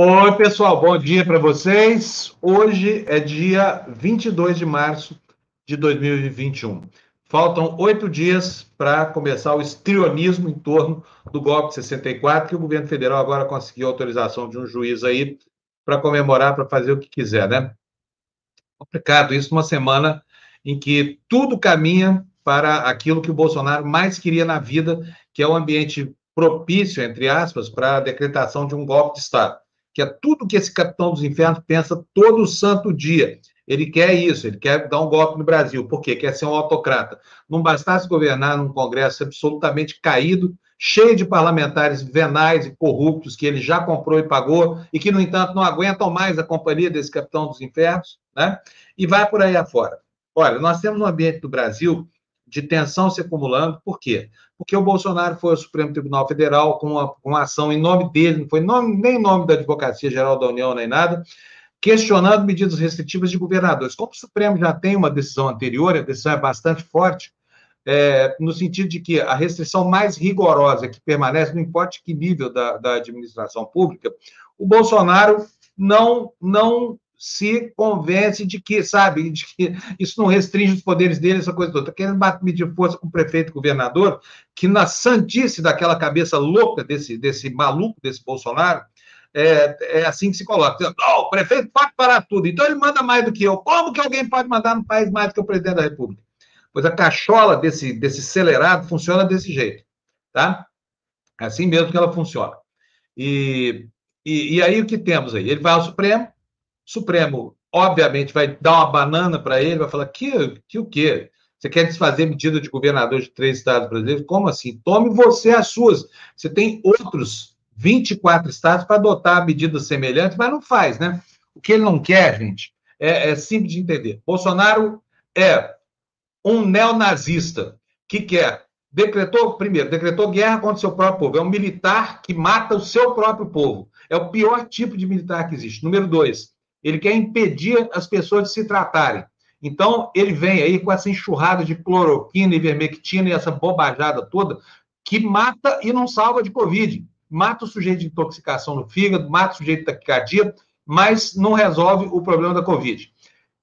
Oi, pessoal, bom dia para vocês. Hoje é dia 22 de março de 2021. Faltam oito dias para começar o estrionismo em torno do golpe de 64, que o governo federal agora conseguiu autorização de um juiz aí para comemorar, para fazer o que quiser, né? Complicado isso numa semana em que tudo caminha para aquilo que o Bolsonaro mais queria na vida, que é o um ambiente propício, entre aspas, para a decretação de um golpe de Estado que é tudo que esse capitão dos infernos pensa todo santo dia. Ele quer isso, ele quer dar um golpe no Brasil. Por quê? Quer ser um autocrata. Não bastasse governar num Congresso absolutamente caído, cheio de parlamentares venais e corruptos que ele já comprou e pagou e que, no entanto, não aguentam mais a companhia desse capitão dos infernos, né? E vai por aí afora. Olha, nós temos um ambiente do Brasil de tensão se acumulando. Por quê? Porque o Bolsonaro foi ao Supremo Tribunal Federal com uma, uma ação em nome dele, não foi nome, nem em nome da Advocacia Geral da União, nem nada, questionando medidas restritivas de governadores. Como o Supremo já tem uma decisão anterior, a decisão é bastante forte, é, no sentido de que a restrição mais rigorosa que permanece, não importa que nível da, da administração pública, o Bolsonaro não, não se convence de que, sabe, de que isso não restringe os poderes dele, essa coisa toda. Está querendo medir força com o prefeito governador, que na santice daquela cabeça louca desse, desse maluco, desse Bolsonaro, é, é assim que se coloca. Oh, o prefeito pode parar tudo, então ele manda mais do que eu. Como que alguém pode mandar no país mais do que o presidente da República? Pois a cachola desse, desse acelerado funciona desse jeito, tá? É assim mesmo que ela funciona. E, e, e aí o que temos aí? Ele vai ao Supremo, Supremo, obviamente, vai dar uma banana para ele, vai falar: que, que o quê? Você quer desfazer medida de governador de três estados brasileiros? Como assim? Tome você as suas. Você tem outros 24 estados para adotar medidas semelhantes, mas não faz, né? O que ele não quer, gente, é, é simples de entender. Bolsonaro é um neonazista que quer decretou, primeiro, decretou guerra contra o seu próprio povo. É um militar que mata o seu próprio povo. É o pior tipo de militar que existe. Número dois, ele quer impedir as pessoas de se tratarem. Então, ele vem aí com essa enxurrada de cloroquina e vermectina e essa bobajada toda, que mata e não salva de Covid. Mata o sujeito de intoxicação no fígado, mata o sujeito de taquicardia, mas não resolve o problema da Covid.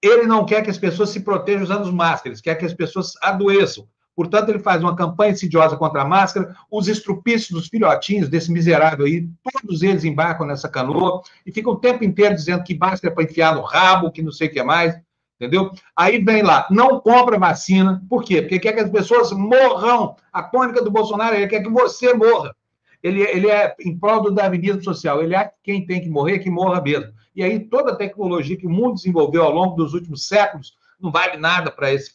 Ele não quer que as pessoas se protejam usando máscaras, quer que as pessoas adoeçam. Portanto, ele faz uma campanha insidiosa contra a máscara, os estrupícios dos filhotinhos desse miserável aí, todos eles embarcam nessa canoa e ficam o tempo inteiro dizendo que máscara é para enfiar no rabo, que não sei o que mais, entendeu? Aí vem lá, não compra vacina, por quê? Porque quer que as pessoas morram. A tônica do Bolsonaro, ele quer que você morra. Ele, ele é em prol do darwinismo social, ele é quem tem que morrer, que morra mesmo. E aí toda a tecnologia que o mundo desenvolveu ao longo dos últimos séculos não vale nada para esse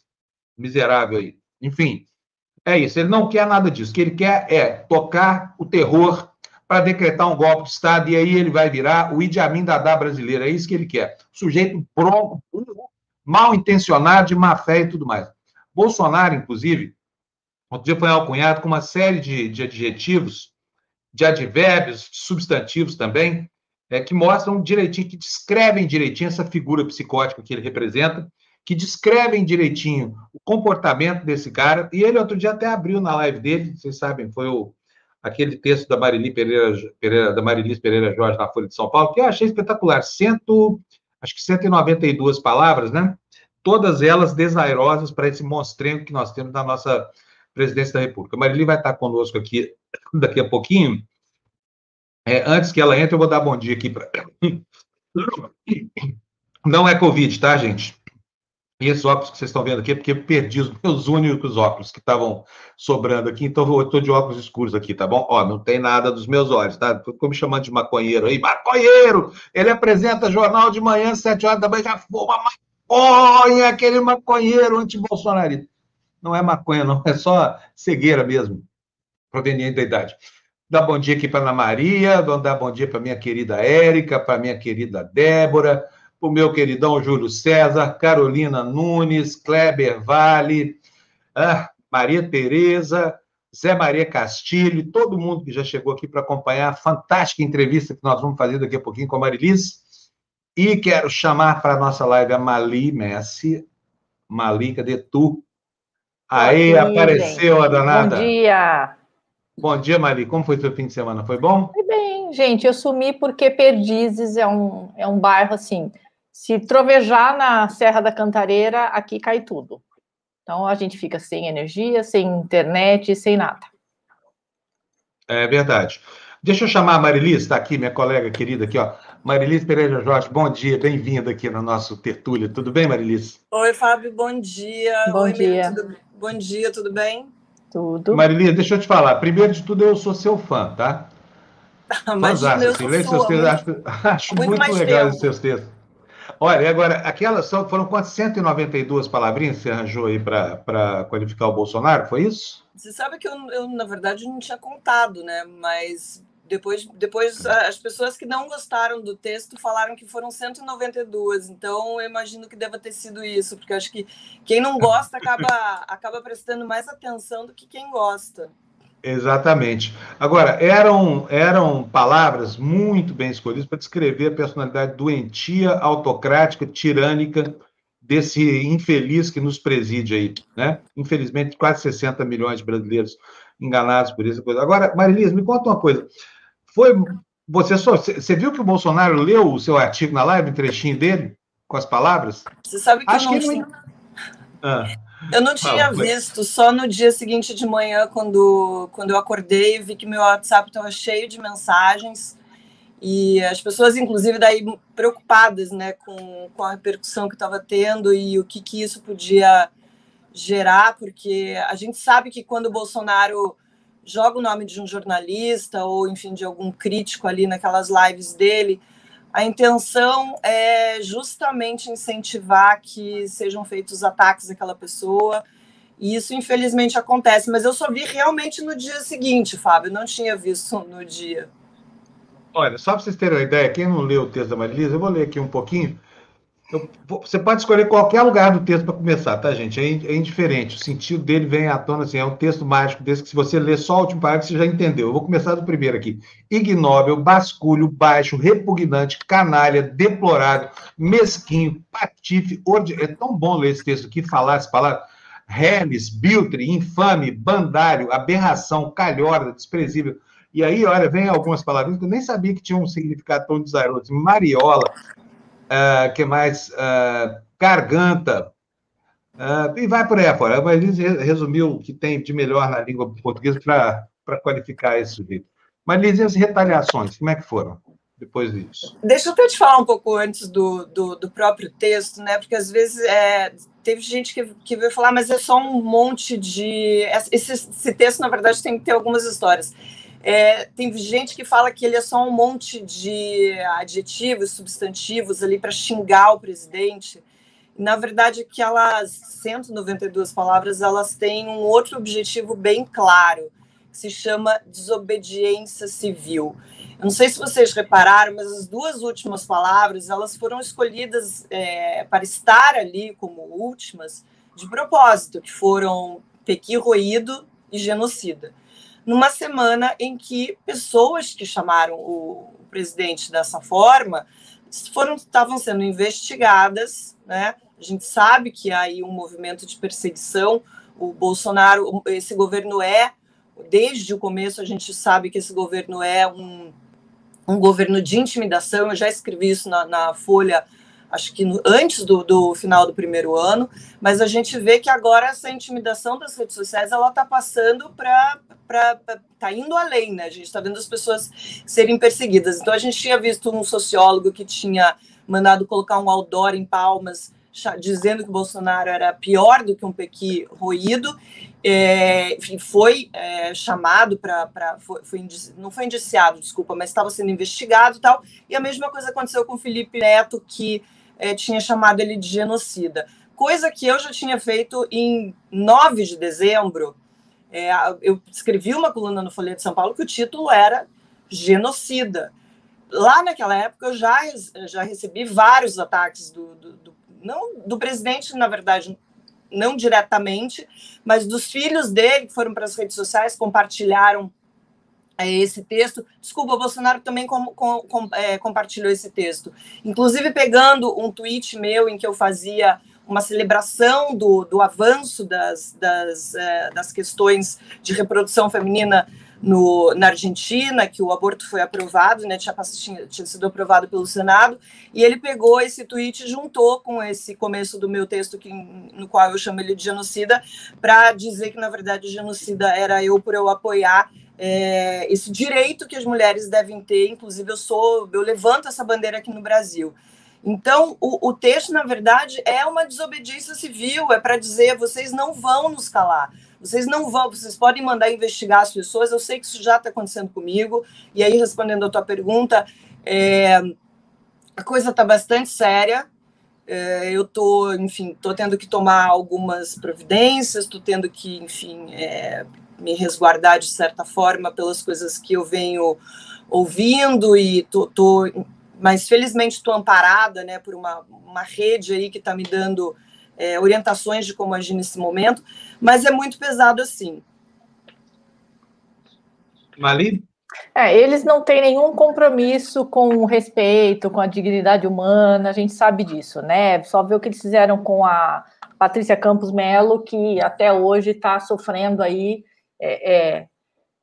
miserável aí. Enfim, é isso. Ele não quer nada disso. O que ele quer é tocar o terror para decretar um golpe de Estado e aí ele vai virar o Idi Amin Dadá brasileiro. É isso que ele quer. Sujeito pronto, mal intencionado, de má fé e tudo mais. Bolsonaro, inclusive, outro dia foi alcunhado com uma série de, de adjetivos, de advérbios, de substantivos também, é, que mostram direitinho, que descrevem direitinho essa figura psicótica que ele representa que descrevem direitinho o comportamento desse cara. E ele outro dia até abriu na live dele, vocês sabem, foi o, aquele texto da Marili Pereira, Pereira, da Marilis Pereira Jorge na Folha de São Paulo, que eu achei espetacular. Cento, acho que 192 palavras, né? Todas elas desairosas para esse monstrengo que nós temos na nossa presidência da República. Marili vai estar conosco aqui daqui a pouquinho. É, antes que ela entre, eu vou dar bom dia aqui para. Não é Covid, tá, gente? E esses óculos que vocês estão vendo aqui é porque eu perdi os meus únicos óculos que estavam sobrando aqui, então eu estou de óculos escuros aqui, tá bom? Ó, não tem nada dos meus olhos, tá? Ficou me chamando de maconheiro aí. Maconheiro! Ele apresenta jornal de manhã, sete horas da manhã, já fuma maconha, aquele maconheiro anti-bolsonarista. Não é maconha, não, é só cegueira mesmo, proveniente da idade. Dá bom dia aqui para Ana Maria, dar bom dia para minha querida Érica, para minha querida Débora, o meu queridão Júlio César, Carolina Nunes, Kleber Vale, ah, Maria Tereza, Zé Maria Castilho, todo mundo que já chegou aqui para acompanhar a fantástica entrevista que nós vamos fazer daqui a pouquinho com a Marilis. E quero chamar para a nossa live a Mali Messi. Mali, cadê tu? Aí, apareceu a danada. Bom dia. Bom dia, Mali. Como foi seu fim de semana? Foi bom? Foi bem, Gente, eu sumi porque Perdizes é um, é um bairro assim. Se trovejar na Serra da Cantareira, aqui cai tudo. Então a gente fica sem energia, sem internet, sem nada. É verdade. Deixa eu chamar a Marilis, está aqui, minha colega querida aqui, ó. Marilis Pereira Jorge, bom dia, bem-vinda aqui no nosso tertúlia. Tudo bem, Marilis? Oi, Fábio, bom dia. Bom Oi, dia. Tudo... Bom dia, tudo bem? Tudo. Marilis, deixa eu te falar. Primeiro de tudo, eu sou seu fã, tá? Imagina, eu sou Leio sua, seus textos, muito- acho, acho muito muito, legal tempo. os seus textos. Olha, e agora, aquelas são, foram quantas 192 palavrinhas que você arranjou aí para qualificar o Bolsonaro, foi isso? Você sabe que eu, eu, na verdade, não tinha contado, né? Mas depois, depois as pessoas que não gostaram do texto falaram que foram 192. Então, eu imagino que deva ter sido isso, porque acho que quem não gosta acaba, acaba prestando mais atenção do que quem gosta. Exatamente. Agora, eram, eram palavras muito bem escolhidas para descrever a personalidade doentia, autocrática, tirânica desse infeliz que nos preside aí, né? Infelizmente, quase 60 milhões de brasileiros enganados por isso. coisa. Agora, Marilis, me conta uma coisa. Foi você só você viu que o Bolsonaro leu o seu artigo na live, um trechinho dele com as palavras? Você sabe que Acho eu não que ele. Ah, Eu não tinha visto, só no dia seguinte de manhã, quando, quando eu acordei, vi que meu WhatsApp estava cheio de mensagens. E as pessoas, inclusive, daí preocupadas né, com, com a repercussão que estava tendo e o que, que isso podia gerar, porque a gente sabe que quando o Bolsonaro joga o nome de um jornalista ou, enfim, de algum crítico ali naquelas lives dele, a intenção é justamente incentivar que sejam feitos ataques àquela pessoa. E isso, infelizmente, acontece. Mas eu só vi realmente no dia seguinte, Fábio. Não tinha visto no dia. Olha, só para vocês terem uma ideia, quem não leu o texto da Marilisa, eu vou ler aqui um pouquinho. Eu você pode escolher qualquer lugar do texto para começar, tá, gente? É, é indiferente. O sentido dele vem à tona, assim, é um texto mágico desse que se você ler só o último parágrafo, você já entendeu. Eu vou começar do primeiro aqui. Ignóbil, basculho, baixo, repugnante, canalha, deplorável, mesquinho, patife, ordi... É tão bom ler esse texto aqui, falar essa palavra. Reles, biltre, infame, bandário, aberração, calhorda, desprezível. E aí, olha, vem algumas palavrinhas que eu nem sabia que tinham um significado tão desairoso. Mariola, ah, que mais? Ah, garganta, ah, e vai por aí afora. Mas resumiu o que tem de melhor na língua portuguesa para qualificar esse sujeito. Mas Liz, as retaliações, como é que foram depois disso? Deixa eu até te falar um pouco antes do, do, do próprio texto, né? Porque às vezes é, teve gente que, que veio falar, mas é só um monte de. Esse, esse texto, na verdade, tem que ter algumas histórias. É, tem gente que fala que ele é só um monte de adjetivos, substantivos ali para xingar o presidente. Na verdade, aquelas 192 palavras elas têm um outro objetivo bem claro, que se chama desobediência civil. Eu não sei se vocês repararam, mas as duas últimas palavras elas foram escolhidas é, para estar ali como últimas de propósito, que foram pequi roído e genocida numa semana em que pessoas que chamaram o, presidente dessa forma foram estavam sendo investigadas, né? A gente sabe que há aí um movimento de perseguição. O Bolsonaro, esse governo é, desde o começo a gente sabe que esse governo é um, um governo de intimidação. Eu já escrevi isso na, na Folha acho que antes do, do, final do primeiro ano, mas a gente vê que agora essa intimidação das redes sociais ela está passando para está indo além, né? A gente está vendo as pessoas serem perseguidas. Então a gente tinha visto um sociólogo que tinha mandado colocar um outdoor em Palmas dizendo que Bolsonaro era pior do que um pequi roído, é, foi é, chamado para. Foi, foi indici, não foi indiciado, desculpa, mas estava sendo investigado e tal. E a mesma coisa aconteceu com Felipe Neto, que é, tinha chamado ele de genocida. Coisa que eu já tinha feito em 9 de dezembro. É, eu escrevi uma coluna no Folha de São Paulo que o título era Genocida. Lá naquela época eu já, já recebi vários ataques do, do, do não do presidente, na verdade, não diretamente, mas dos filhos dele que foram para as redes sociais, compartilharam esse texto. Desculpa, o Bolsonaro também com, com, com, é, compartilhou esse texto. Inclusive pegando um tweet meu em que eu fazia uma celebração do, do avanço das, das, é, das questões de reprodução feminina no, na Argentina, que o aborto foi aprovado, né, tinha, tinha, tinha, sido aprovado pelo Senado, e ele pegou esse tweet e juntou com esse começo do meu texto, que, no qual eu chamo ele de genocida, para dizer que, na verdade, genocida era eu por eu apoiar é, esse direito que as mulheres devem ter, inclusive eu sou, eu levanto essa bandeira aqui no Brasil. Então, o, o texto, na verdade, é uma desobediência civil, é para dizer vocês não vão nos calar, vocês não vão, vocês podem mandar investigar as pessoas, eu sei que isso já está acontecendo comigo, e aí, respondendo a tua pergunta, é, a coisa está bastante séria, é, eu estou, enfim, estou tendo que tomar algumas providências, estou tendo que, enfim, é, me resguardar de certa forma pelas coisas que eu venho ouvindo e estou mas felizmente estou amparada né, por uma, uma rede aí que está me dando é, orientações de como agir nesse momento, mas é muito pesado assim. Mali? É, eles não têm nenhum compromisso com o respeito, com a dignidade humana, a gente sabe disso, né? Só ver o que eles fizeram com a Patrícia Campos Melo, que até hoje está sofrendo aí é, é,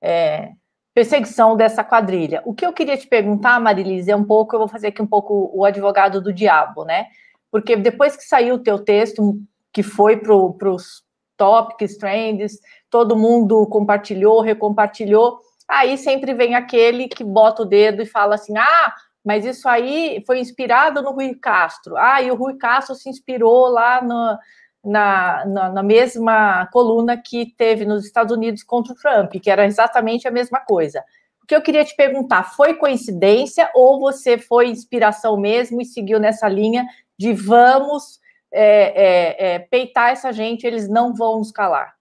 é perseguição dessa quadrilha. O que eu queria te perguntar, Marilise, é um pouco, eu vou fazer aqui um pouco o advogado do diabo, né? Porque depois que saiu o teu texto, que foi para os topics, trends, todo mundo compartilhou, recompartilhou, aí sempre vem aquele que bota o dedo e fala assim, ah, mas isso aí foi inspirado no Rui Castro. Ah, e o Rui Castro se inspirou lá no, na, na, na, mesma coluna que teve nos Estados Unidos contra o Trump, que era exatamente a mesma coisa. O que eu queria te perguntar, foi coincidência ou você foi inspiração mesmo e seguiu nessa linha de vamos é, é, é, peitar essa gente, eles não vão nos calar?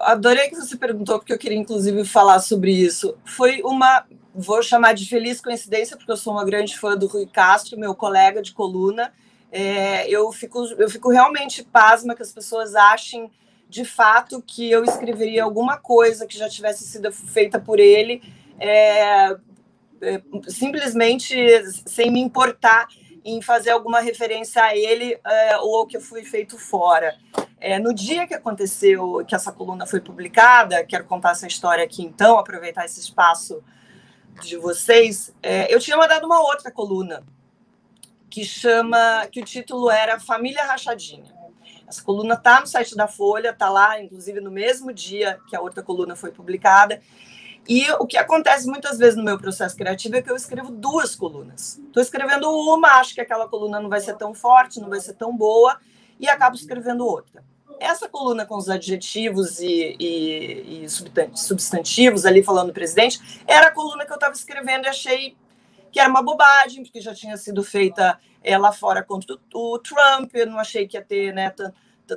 Adorei que você perguntou, porque eu queria inclusive falar sobre isso. Foi uma, vou chamar de feliz coincidência, porque eu sou uma grande fã do Rui Castro, meu colega de coluna, é, eu, fico, eu fico realmente pasma que as pessoas achem de fato que eu escreveria alguma coisa que já tivesse sido feita por ele, é, é, simplesmente sem me importar em fazer alguma referência a ele é, ou que eu fui feito fora. É, no dia que aconteceu, que essa coluna foi publicada, quero contar essa história aqui então, aproveitar esse espaço de vocês, é, eu tinha mandado uma outra coluna que chama, que o título era Família Rachadinha. Essa coluna está no site da Folha, está lá, inclusive no mesmo dia que a outra coluna foi publicada. E o que acontece muitas vezes no meu processo criativo é que eu escrevo duas colunas. Estou escrevendo uma, acho que aquela coluna não vai ser tão forte, não vai ser tão boa, e acabo escrevendo outra. Essa coluna com os adjetivos e, e, e substantivos ali falando do presidente era a coluna que eu estava escrevendo e achei que era uma bobagem, porque já tinha sido feita é, lá fora contra o, Trump, eu não achei que ia ter né,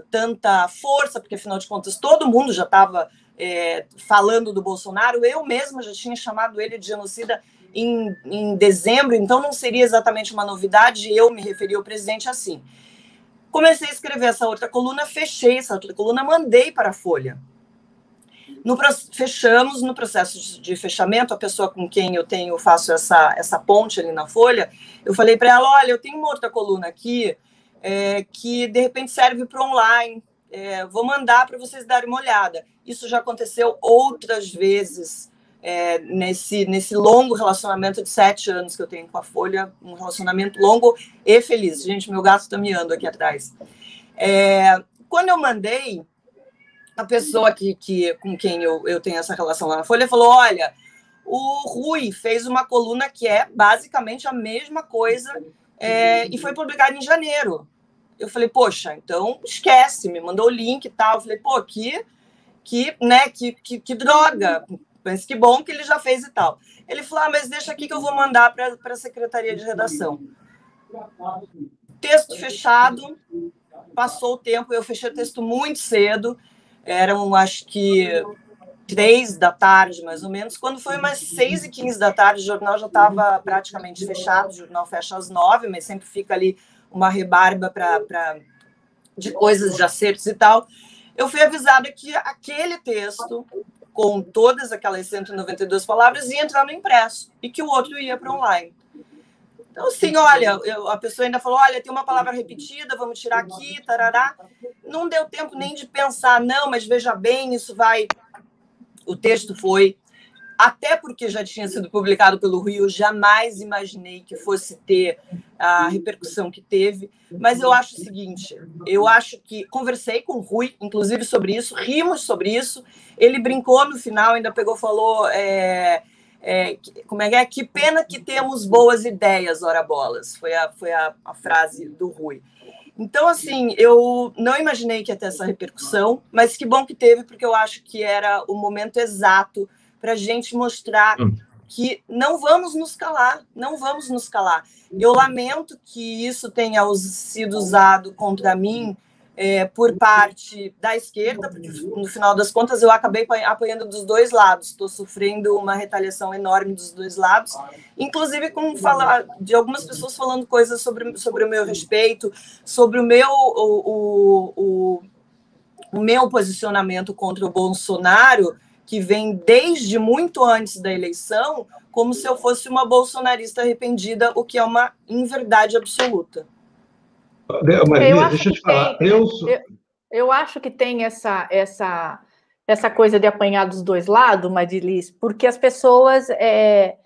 tanta força, porque afinal de contas todo mundo já estava é, falando do Bolsonaro, eu mesma já tinha chamado ele de genocida em, em dezembro, então não seria exatamente uma novidade eu me referir ao presidente assim. Comecei a escrever essa outra coluna, fechei essa outra coluna, mandei para a Folha. No, fechamos no processo de, fechamento, a pessoa com quem eu tenho, faço essa, essa ponte ali na folha, eu falei para ela: olha, eu tenho uma outra coluna aqui é, que de repente serve para online. É, vou mandar para vocês darem uma olhada. Isso já aconteceu outras vezes é, nesse, nesse longo relacionamento de sete anos que eu tenho com a Folha, um relacionamento longo e feliz. Gente, meu gato está miando aqui atrás. É, quando eu mandei, a pessoa que, que, com quem eu, eu tenho essa relação lá na Folha falou: olha, o Rui fez uma coluna que é basicamente a mesma coisa é, e foi publicada em janeiro. Eu falei, poxa, então esquece, me mandou o link e tal. Eu falei, pô, que, que, né, que, que, que droga. Mas que bom que ele já fez e tal. Ele falou, ah, mas deixa aqui que eu vou mandar para a Secretaria de Redação. Texto fechado, passou o tempo, eu fechei o texto muito cedo eram acho que três da tarde, mais ou menos. Quando foi umas seis e quinze da tarde, o jornal já estava praticamente fechado. O jornal fecha às nove, mas sempre fica ali uma rebarba para de coisas de acertos e tal. Eu fui avisada que aquele texto, com todas aquelas 192 palavras, ia entrar no impresso e que o outro ia para online. Então, assim, olha, eu, a pessoa ainda falou: olha, tem uma palavra repetida, vamos tirar aqui, tarará. Não deu tempo nem de pensar, não, mas veja bem, isso vai o texto foi, até porque já tinha sido publicado pelo Rio, jamais imaginei que fosse ter a repercussão que teve. Mas eu acho o seguinte: eu acho que conversei com o Rui, inclusive, sobre isso, rimos sobre isso. Ele brincou no final, ainda pegou, falou. É, é, como é que é? Que pena que temos boas ideias, ora bolas. Foi a, foi a, a frase do Rui. Então, assim, eu não imaginei que ia ter essa repercussão, mas que bom que teve, porque eu acho que era o momento exato para a gente mostrar hum. que não vamos nos calar, não vamos nos calar. Eu lamento que isso tenha sido usado contra mim é, por parte da esquerda, porque no final das contas eu acabei apoiando dos dois lados, estou sofrendo uma retaliação enorme dos dois lados, inclusive com falar de algumas pessoas falando coisas sobre, sobre o meu respeito, sobre o meu o, o, o, o meu posicionamento contra o Bolsonaro, que vem desde muito antes da eleição, como se eu fosse uma bolsonarista arrependida, o que é uma inverdade absoluta. Maria, eu deixa eu te falar. Tem, eu, eu, eu, acho que tem essa, essa, essa coisa de apanhar dos dois lados, Marilis, porque as pessoas. É,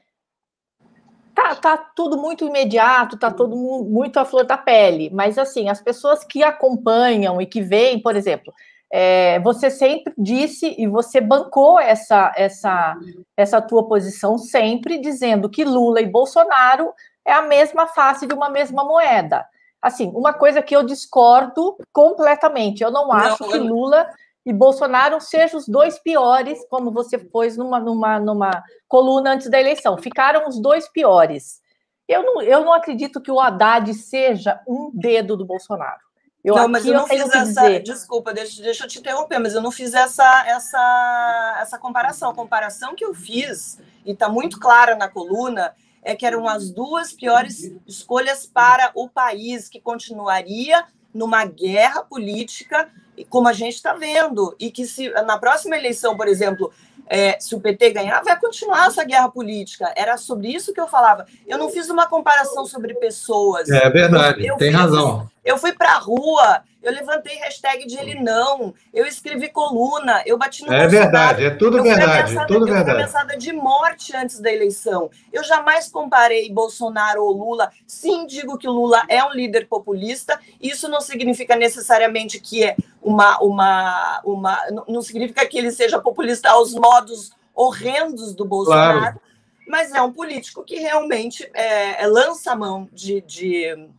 tá, tá tudo muito imediato, tá tudo muito à flor da pele, mas assim, as pessoas que acompanham e que veem, por exemplo, é, você sempre disse e você bancou essa, essa, essa tua posição sempre, dizendo que Lula e Bolsonaro é a mesma face de uma mesma moeda. Assim, uma coisa que eu discordo completamente. Eu não acho que Lula e Bolsonaro sejam os dois piores, como você pôs numa, numa, numa coluna antes da eleição. Ficaram os dois piores. Eu não, eu não acredito que o Haddad seja um dedo do Bolsonaro. Eu, não, mas eu não fiz essa. Dizer... Desculpa, deixa, deixa eu te interromper, mas eu não fiz essa, essa, essa comparação. A comparação que eu fiz, e está muito clara na coluna, é que eram as duas piores escolhas para o país, que continuaria numa guerra política, como a gente está vendo, e que se na próxima eleição, por exemplo, é, se o PT ganhar, vai continuar essa guerra política. Era sobre isso que eu falava. Eu não fiz uma comparação sobre pessoas. É verdade, eu, tem razão. Eu fui para a rua, eu levantei hashtag de ele não, eu escrevi coluna, eu bati no É Bolsonaro, verdade, é tudo verdade, é tudo eu verdade. fui ameaçada de morte antes da eleição. Eu jamais comparei Bolsonaro ou Lula. Sim, digo que o Lula é um líder populista, isso não significa necessariamente que é uma, uma, uma não significa que ele seja populista aos modos horrendos do Bolsonaro, claro. mas é um político que realmente é, é lança a mão de, de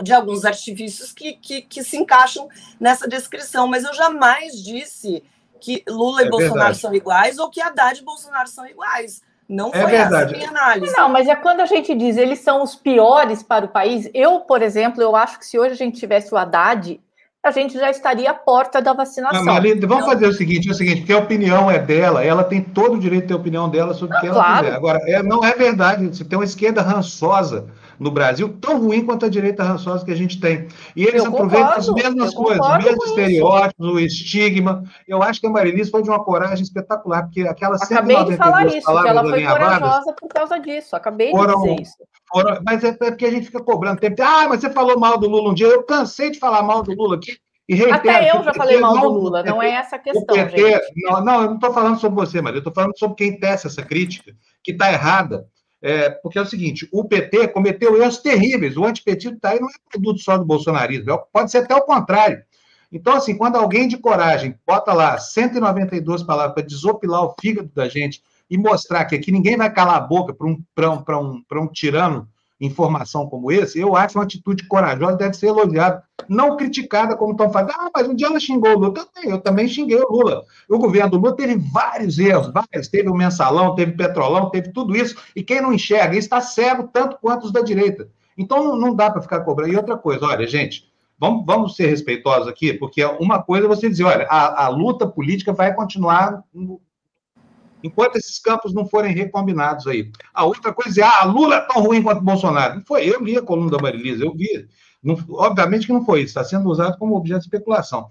de alguns artifícios que, que, que, se encaixam nessa descrição, mas eu jamais disse que Lula e é Bolsonaro verdade. são iguais ou que Haddad e Bolsonaro são iguais. Não é foi verdade. essa a minha análise. Não, mas é quando a gente diz eles são os piores para o país. Eu, por exemplo, eu acho que se hoje a gente tivesse o Haddad, a gente já estaria à porta da vacinação. Não, Marlene, vamos fazer o seguinte, é o seguinte, porque a opinião é dela, ela tem todo o direito de ter a opinião dela sobre o que ela claro. quiser. Agora, é, não é verdade, você tem uma esquerda rançosa no Brasil tão ruim quanto a direita rançosa que a gente tem. E eles eu aproveitam concordo, as mesmas coisas, os mesmos estereótipos, o estigma. Eu acho que a Marilice foi de uma coragem espetacular, porque aquela Acabei de falar isso, que ela foi corajosa por causa disso. Acabei foram, de dizer isso. Foram, mas é, é, porque a gente fica cobrando tempo. Ah, mas você falou mal do Lula um dia. Eu cansei de falar mal do Lula aqui. E reitero, Até eu já falei mal do Lula, não é essa a questão, PT, gente. Não, não, eu não estou falando sobre você, mas eu estou falando sobre quem tece essa crítica, que está errada. É, porque é o seguinte, o PT cometeu erros terríveis, o antipetismo está aí, não é produto só do bolsonarismo, é pode ser até o contrário. Então, assim, quando alguém de coragem bota lá 192 palavras para desopilar o fígado da gente e mostrar que aqui ninguém vai calar a boca para um, um, um, um tirano informação como esse, eu acho uma atitude corajosa, deve ser elogiada, não criticada como estão fazendo. Ah, mas um dia ela xingou o Lula. Também, eu também xinguei o Lula. O governo do Lula teve vários erros, vários. Teve o mensalão, teve petrolão, teve tudo isso. E quem não enxerga, está cego tanto quanto os da direita. Então não dá para ficar cobrando. E outra coisa, olha, gente, vamos, vamos ser respeitosos aqui, porque uma coisa é você dizer, olha, a, a luta política vai continuar enquanto esses campos não forem recombinados aí. A outra coisa é, ah, Lula é tão ruim quanto Bolsonaro. Não foi, eu li a coluna da Marilisa, eu vi. Não, obviamente que não foi isso, está sendo usado como objeto de especulação.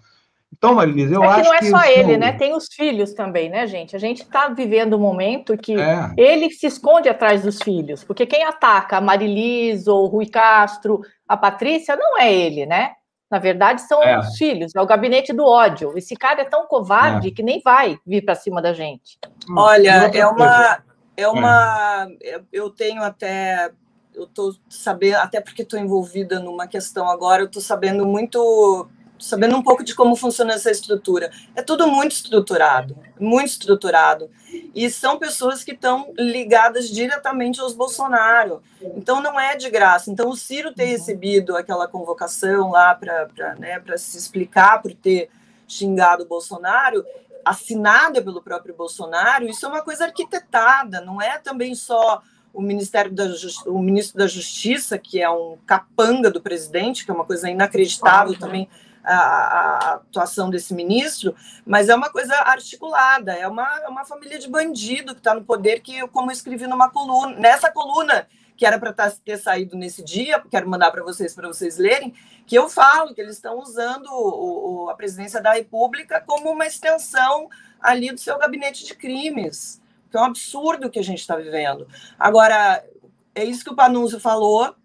Então, Marilisa, eu é acho que... não é só ele, né? Tem os filhos também, né, gente? A gente está vivendo um momento que é. ele se esconde atrás dos filhos, porque quem ataca a Marilisa, ou o Rui Castro, a Patrícia, não é ele, né? Na verdade, são é. os filhos, é o gabinete do ódio. Esse cara é tão covarde é. que nem vai vir para cima da gente. Olha, é uma. É uma. Eu tenho até. Eu estou sabendo, até porque estou envolvida numa questão agora, eu estou sabendo muito sabendo um pouco de como funciona essa estrutura. É tudo muito estruturado, muito estruturado. E são pessoas que estão ligadas diretamente aos Bolsonaro. Então não é de graça. Então o Ciro ter uhum. recebido aquela convocação lá para né, se explicar por ter xingado o Bolsonaro, assinada pelo próprio Bolsonaro, isso é uma coisa arquitetada, não é também só o Ministério da o ministro da Justiça, que é um capanga do presidente, que é uma coisa inacreditável também a, a, atuação desse ministro, mas é uma coisa articulada, é uma, é uma família de bandido que está no poder, que como eu escrevi numa coluna, nessa coluna que era para tá, ter saído nesse dia, quero mandar para vocês para vocês lerem, que eu falo que eles estão usando o, o, a presidência da República como uma extensão ali do seu gabinete de crimes, que é um absurdo que a gente está vivendo. Agora, é isso que o Panunzio falou,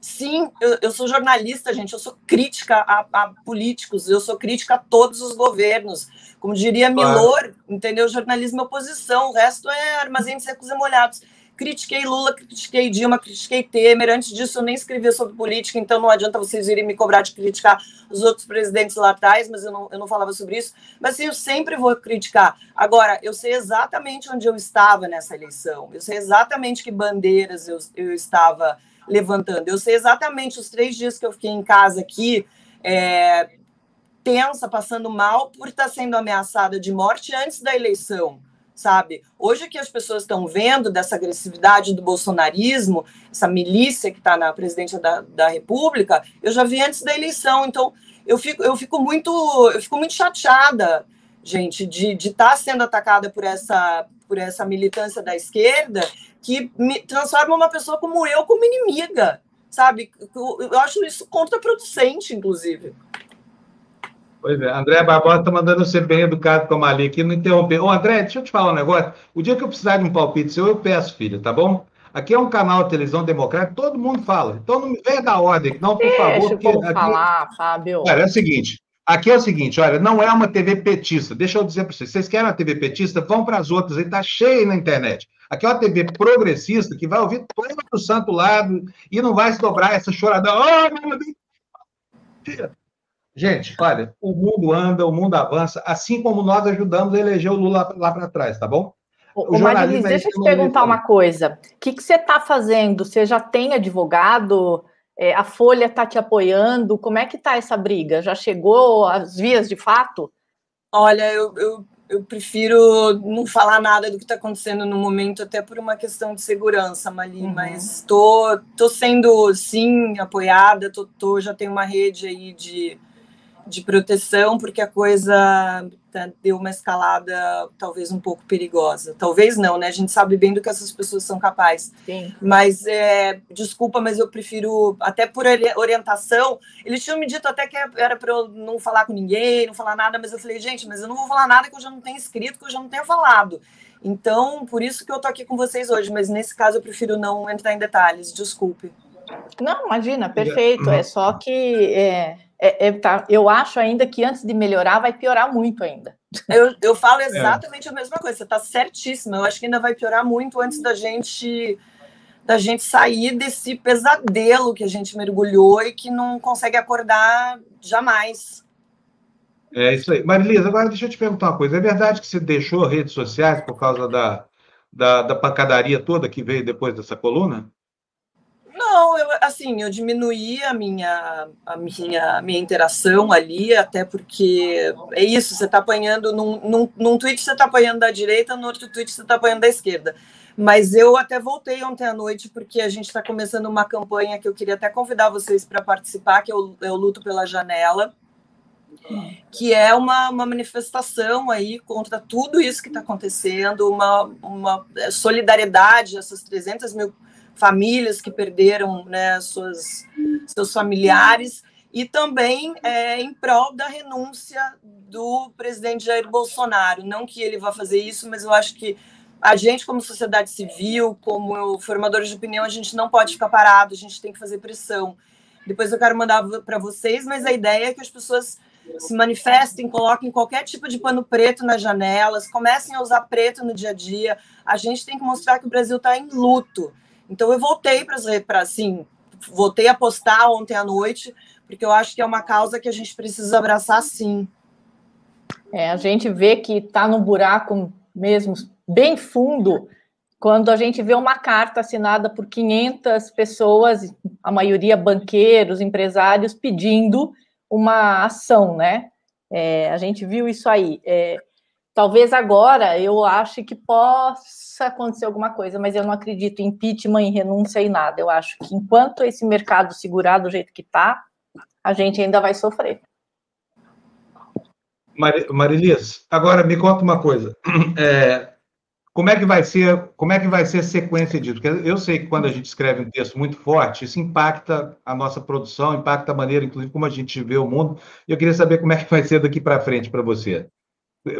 Sim, eu, eu, sou jornalista, gente. Eu sou crítica a, a, políticos, eu sou crítica a todos os governos. Como diria Milor, entendeu? Jornalismo é oposição, o resto é armazém de secos e molhados. Critiquei Lula, critiquei Dilma, critiquei Temer. Antes disso, eu nem escrevia sobre política, então não adianta vocês irem me cobrar de criticar os outros presidentes lá atrás, mas eu não, eu não falava sobre isso. Mas assim, eu sempre vou criticar. Agora, eu sei exatamente onde eu estava nessa eleição, eu sei exatamente que bandeiras eu, eu estava levantando. Eu sei exatamente os três dias que eu fiquei em casa aqui, é, tensa, passando mal, por estar sendo ameaçada de morte antes da eleição, sabe? Hoje que as pessoas estão vendo dessa agressividade do bolsonarismo, essa milícia que está na presidência da, da República, eu já vi antes da eleição. Então, eu fico, eu fico muito, eu fico muito chateada, gente, de estar tá sendo atacada por essa, por essa militância da esquerda que me transforma uma pessoa como eu como inimiga, sabe? Eu acho isso contraproducente, inclusive. Pois é, André Barbosa está mandando ser bem educado com a Mali aqui, não interromper. Ô, André, deixa eu te falar um negócio. O dia que eu precisar de um palpite seu, eu peço, filha, tá bom? Aqui é um canal de televisão democrática, todo mundo fala. Então não me venha da ordem, não, por Deixa favor. Deixa eu aqui... falar, Fábio. Cara, é o seguinte, aqui é o seguinte, olha, não é uma TV petista. Deixa eu dizer para vocês, vocês querem uma TV petista? Vão para as outras, aí tá cheio na internet. Aqui é uma TV progressista que vai ouvir todo o santo lado e não vai se dobrar essa choradão. Oh, meu Deus! Gente, olha, o mundo anda, o mundo avança, assim como nós ajudamos a eleger o Lula lá para trás, tá bom? O, o Marilis, deixa eu te perguntar uma coisa. O que, que você está fazendo? Você já tem advogado? É, a Folha está te apoiando? Como é que está essa briga? Já chegou às vias de fato? Olha, eu, eu eu prefiro não falar nada do que está acontecendo no momento, até por uma questão de segurança, Mali, uhum. mas estou tô, tô sendo, sim, apoiada, tô, tô, já tenho uma rede aí de de proteção, porque a coisa tá, deu uma escalada talvez um pouco perigosa. Talvez não, né? A gente sabe bem do que essas pessoas são capazes. Sim. Mas, é, desculpa, mas eu prefiro, até por orientação, eles tinham me dito até que era para eu não falar com ninguém, não falar nada, mas eu falei, gente, mas eu não vou falar nada que eu já não tenha escrito, que eu já não tenha falado. Então, por isso que eu tô aqui com vocês hoje, mas nesse caso eu prefiro não entrar em detalhes, desculpe. Não, imagina, perfeito. É só que é, é, é, tá, eu acho ainda que antes de melhorar vai piorar muito ainda. Eu, eu falo é. exatamente é. a mesma coisa, você está certíssima. Eu acho que ainda vai piorar muito antes da gente da gente sair desse pesadelo que a gente mergulhou e que não consegue acordar jamais. É isso aí. Marilisa, agora deixa eu te perguntar uma coisa. É verdade que você deixou redes sociais por causa da, da, da pancadaria toda que veio depois dessa coluna? Não, eu, assim, eu diminuí a minha, a minha, minha interação ali, até porque é isso, você está apanhando, num, num, num tweet você está apanhando da direita, no outro tweet você está apanhando da esquerda. Mas eu até voltei ontem à noite, porque a gente está começando uma campanha que eu queria até convidar vocês para participar, que é o, é o Luto pela Janela, que é uma, uma manifestação aí contra tudo isso que está acontecendo, uma, uma solidariedade, essas 300 mil famílias que perderam né, suas, seus familiares, e também é, em prol da renúncia do presidente Jair Bolsonaro. Não que ele vá fazer isso, mas eu acho que a gente, como sociedade civil, como formadores de opinião, a gente não pode ficar parado, a gente tem que fazer pressão. depois eu quero mandar para vocês, mas a ideia é que as pessoas se manifestem, coloquem qualquer tipo de pano preto nas janelas, comecem a usar preto no dia a dia. A gente tem que mostrar que o Brasil está em luto. Então eu voltei para assim, voltei a postar ontem à noite, porque eu acho que é uma causa que a gente precisa abraçar sim. É, a gente vê que está no buraco mesmo bem fundo quando a gente vê uma carta assinada por 500 pessoas, a maioria banqueiros, empresários, pedindo uma ação, né? É, a gente viu isso aí. É, talvez agora eu ache que possa acontecer alguma coisa, mas eu não acredito em impeachment, em renúncia e nada. Eu acho que enquanto esse mercado segurar do jeito que está, a gente ainda vai sofrer. Marilis, agora me conta uma coisa. É, como é que vai ser, como é que vai ser a sequência disso? Porque eu sei que quando a gente escreve um texto muito forte, isso impacta a nossa produção, impacta a maneira, inclusive, como a gente vê o mundo. Eu queria saber como é que vai ser daqui para frente para você.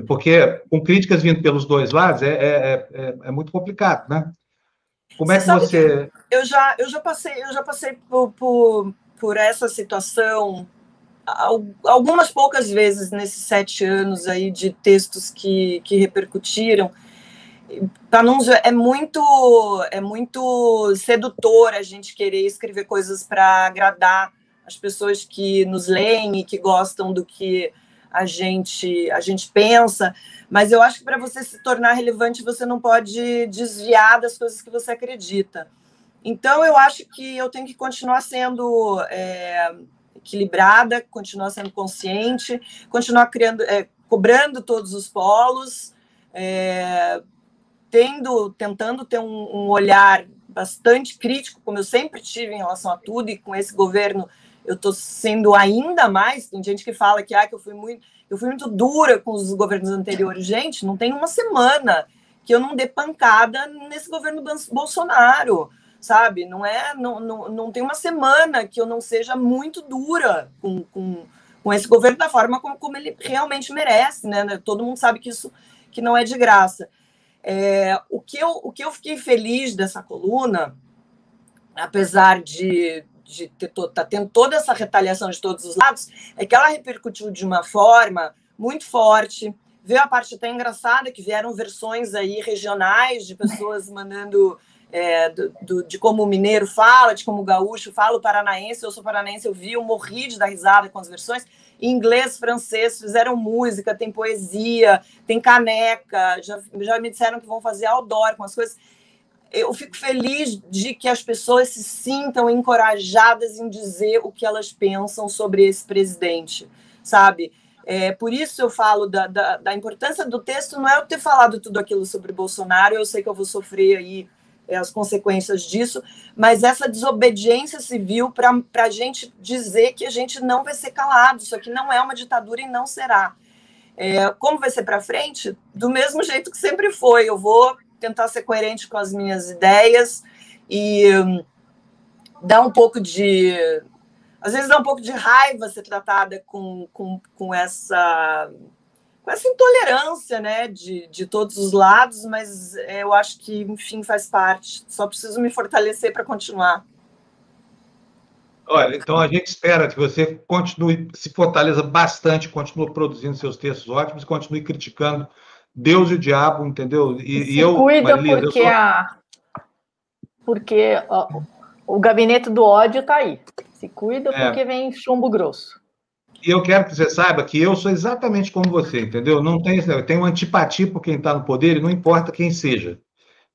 Porque com críticas vindo pelos dois lados é, é, é, é muito complicado, né? Como é que você. Que eu já, eu já passei, eu já passei por, por, por essa situação algumas poucas vezes nesses sete anos aí de textos que, que repercutiram Panunzio é muito é muito sedutor a gente querer escrever coisas para agradar as pessoas que nos leem e que gostam do que a gente a gente pensa, mas eu acho que para você se tornar relevante você não pode desviar das coisas que você acredita. Então eu acho que eu tenho que continuar sendo é, equilibrada, continuar sendo consciente, continuar criando, é, cobrando todos os polos. É, tendo, tentando ter um, um, olhar bastante crítico, como eu sempre tive em relação a tudo, e com esse governo eu estou sendo ainda mais. Tem gente que fala que, ah, que eu fui muito, eu fui muito dura com os governos anteriores. Gente, não tem uma semana que eu não dê pancada nesse governo Bolsonaro, sabe? Não é, não, não, não tem uma semana que eu não seja muito dura com, com, com esse governo da forma como, como ele realmente merece, né? Todo mundo sabe que isso que não é de graça. É, o, que eu, o que eu fiquei feliz dessa coluna, apesar de, de ter tá tendo toda essa retaliação de todos os lados, é que ela repercutiu de uma forma muito forte. Veio a parte até engraçada, que vieram versões aí regionais de pessoas mandando é, do, do, de como o mineiro fala, de como o gaúcho fala, o paranaense, eu sou paranaense, eu vi, eu morri de dar risada com as versões inglês, francês, fizeram música, tem poesia, tem caneca, já, já me disseram que vão fazer outdoor com as coisas. Eu fico feliz de que as pessoas se sintam encorajadas em dizer o que elas pensam sobre esse presidente, sabe? É, por isso eu falo da, da, da importância do texto, não é eu ter falado tudo aquilo sobre Bolsonaro, eu sei que eu vou sofrer aí é, as consequências disso, mas essa desobediência civil para a gente dizer que a gente não vai ser calado, isso aqui não é uma ditadura e não será. É, como vai ser para frente? Do mesmo jeito que sempre foi, eu vou tentar ser coerente com as minhas ideias e um, dar um pouco de. Às vezes dá um pouco de raiva ser tratada com, com, com essa com essa intolerância né, de, de todos os lados, mas é, eu acho que, enfim, faz parte. Só preciso me fortalecer para continuar. Olha, então a gente espera que você continue, se fortaleça bastante, continue produzindo seus textos ótimos, continue criticando Deus e o diabo, entendeu? E, e eu, cuida Marilisa, porque, sou... a... porque ó, o gabinete do ódio está aí. Se cuida é. porque vem chumbo grosso. E eu quero que você saiba que eu sou exatamente como você, entendeu? Não tem, eu tenho antipatia por quem está no poder e não importa quem seja.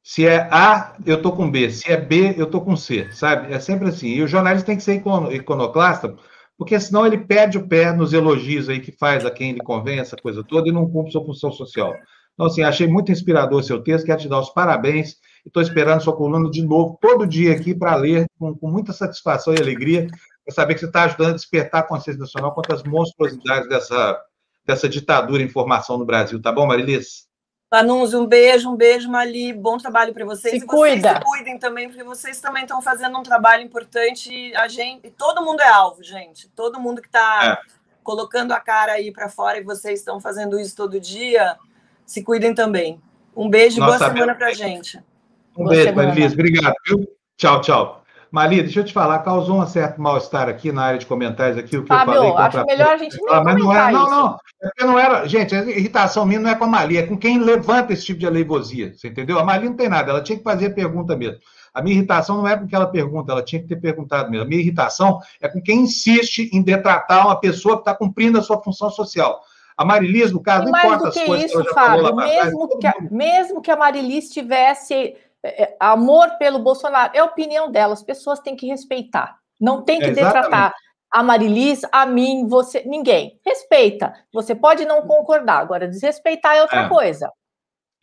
Se é A, eu tô com B. Se é B, eu tô com C, sabe? É sempre assim. E o jornalista tem que ser iconoclasta, porque senão ele perde o pé nos elogios aí que faz a quem lhe convém, essa coisa toda, e não cumpre sua função social. Então, assim, achei muito inspirador seu texto, quero te dar os parabéns. Estou esperando sua coluna de novo, todo dia aqui, para ler com, com muita satisfação e alegria, para saber que você está ajudando a despertar a consciência nacional contra as monstruosidades dessa, dessa ditadura em formação no Brasil. Tá bom, Marilis? Panunzi, um beijo, um beijo, Mali. Bom trabalho para vocês. Se e cuida. Vocês se cuidem também, porque vocês também estão fazendo um trabalho importante. E a gente, todo mundo é alvo, gente. Todo mundo que está é. colocando a cara aí para fora e vocês estão fazendo isso todo dia, se cuidem também. Um beijo e boa semana para gente. Um boa beijo, Marilis. Obrigado, viu? Tchau, tchau. Mali, deixa eu te falar, causou um certo mal-estar aqui na área de comentários aqui, o que Fábio, eu falei. Contra... acho melhor a gente nem ah, mas não é, não, não, é não era, gente, a irritação minha não é com a Mali, é com quem levanta esse tipo de aleivosia, você entendeu? A Mali não tem nada, ela tinha que fazer a pergunta mesmo. A minha irritação não é com que ela pergunta, ela tinha que ter perguntado mesmo. A minha irritação é com quem insiste em detratar uma pessoa que está cumprindo a sua função social. A Marilis, no caso, e não importa as coisas isso, que Fábio, mesmo, que a, mesmo que a Marilis tivesse é, é, amor pelo Bolsonaro, é a opinião dela, as pessoas têm que respeitar. Não tem que é, detratar a Marilis, a mim, você, ninguém. Respeita. Você pode não concordar, agora desrespeitar é outra é. coisa.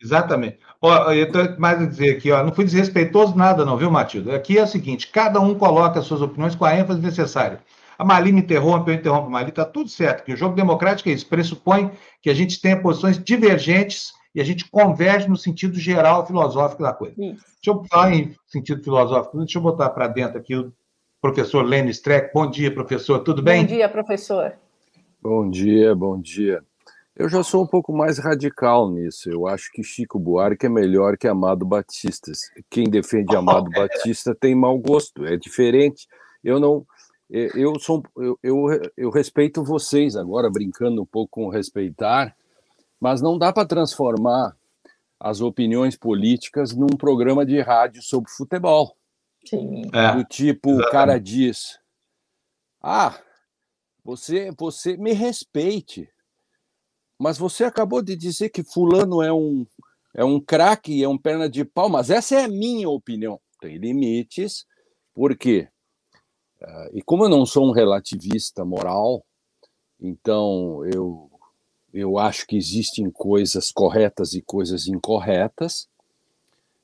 Exatamente. Ó, eu tenho mais a dizer aqui, ó, não fui desrespeitoso nada não, viu, Matilde? Aqui é o seguinte, cada um coloca as suas opiniões com a ênfase necessária. A Mali me interrompe, eu interrompo a Mali, está tudo certo, que o jogo democrático é isso, pressupõe que a gente tenha posições divergentes e a gente converge no sentido geral filosófico da coisa. Isso. Deixa eu falar em sentido filosófico, deixa eu botar para dentro aqui o professor Lênin Streck. Bom dia, professor, tudo bem? Bom dia, professor. Bom dia, bom dia. Eu já sou um pouco mais radical nisso. Eu acho que Chico Buarque é melhor que Amado Batista. Quem defende Amado Batista tem mau gosto, é diferente. Eu não. Eu, sou, eu, eu, eu respeito vocês agora, brincando um pouco com respeitar, mas não dá para transformar as opiniões políticas num programa de rádio sobre futebol. Sim. É, do tipo, exatamente. o cara diz: Ah, você, você me respeite. Mas você acabou de dizer que fulano é um é um craque, é um perna de pau, mas essa é a minha opinião. Tem limites, por quê? Uh, e como eu não sou um relativista moral, então eu eu acho que existem coisas corretas e coisas incorretas.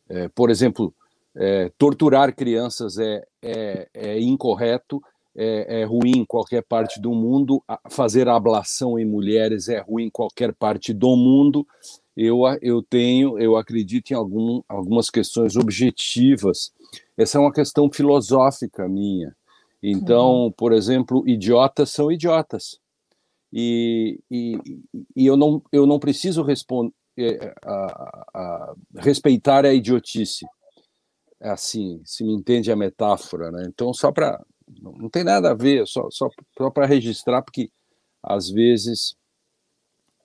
É, por exemplo, é, torturar crianças é, é, é incorreto é, é, ruim em qualquer parte do mundo, fazer ablação em mulheres é ruim em qualquer parte do mundo. Eu, eu tenho, eu acredito em algum, algumas questões objetivas. Essa é uma questão filosófica minha. Então, uhum. por exemplo, idiotas são idiotas. E, e, e eu, não, eu não preciso responder, é, a, a, respeitar a idiotice. É assim, se me entende a metáfora, né? Então, só para não tem nada a ver, só, só, só para registrar, porque às vezes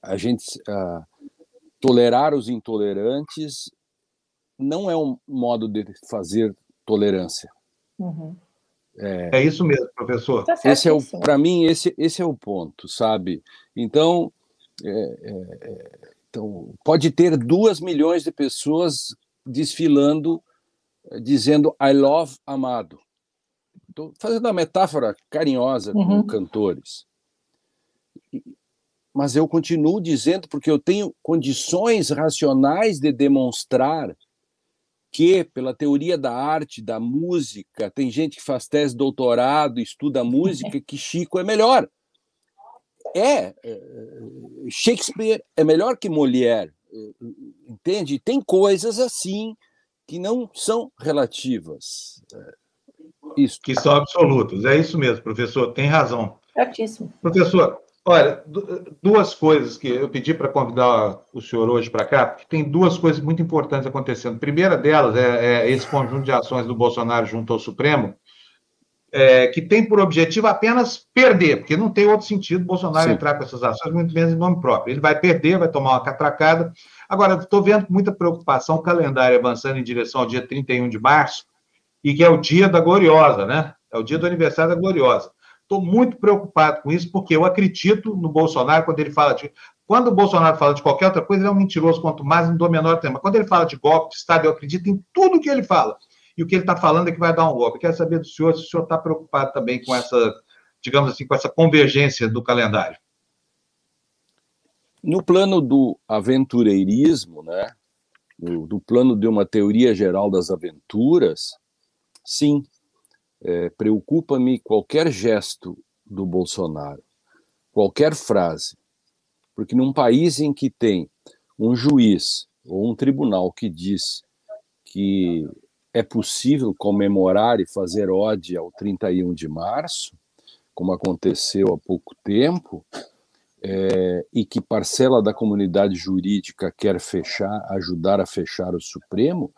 a gente uh, tolerar os intolerantes não é um modo de fazer tolerância. Uhum. É, é, isso mesmo, professor. Tá esse é o, para mim, esse, esse é o ponto, sabe? Então, é, é, é, então, pode ter duas milhões de pessoas desfilando dizendo I love Amado. Estou fazendo uma metáfora carinhosa uhum. com cantores. Mas eu continuo dizendo, porque eu tenho condições racionais de demonstrar que, pela teoria da arte, da música, tem gente que faz tese de doutorado, estuda música, que Chico é melhor. É, é, Shakespeare é melhor que Molière, entende? Tem coisas assim que não são relativas. Isso. Que são absolutos. É isso mesmo, professor, tem razão. Certíssimo. Professor, olha, duas coisas que eu pedi para convidar o senhor hoje para cá, porque tem duas coisas muito importantes acontecendo. A primeira delas é, é esse conjunto de ações do Bolsonaro junto ao Supremo, é, que tem por objetivo apenas perder, porque não tem outro sentido Bolsonaro Sim. entrar com essas ações, muito menos em nome próprio. Ele vai perder, vai tomar uma catracada. Agora, estou vendo muita preocupação, o calendário avançando em direção ao dia 31 de março, e que é o dia da Gloriosa, né? É o dia do aniversário da Gloriosa. Estou muito preocupado com isso, porque eu acredito no Bolsonaro quando ele fala de. Quando o Bolsonaro fala de qualquer outra coisa, ele é um mentiroso, quanto mais não dou menor tema. Quando ele fala de golpe de Estado, eu acredito em tudo que ele fala. E o que ele está falando é que vai dar um golpe. Quero saber do senhor se o senhor está preocupado também com essa, digamos assim, com essa convergência do calendário. No plano do aventureirismo, né? No, do plano de uma teoria geral das aventuras, Sim, é, preocupa-me qualquer gesto do Bolsonaro, qualquer frase, porque num país em que tem um juiz ou um tribunal que diz que é possível comemorar e fazer ode ao 31 de março, como aconteceu há pouco tempo, é, e que parcela da comunidade jurídica quer fechar, ajudar a fechar o Supremo,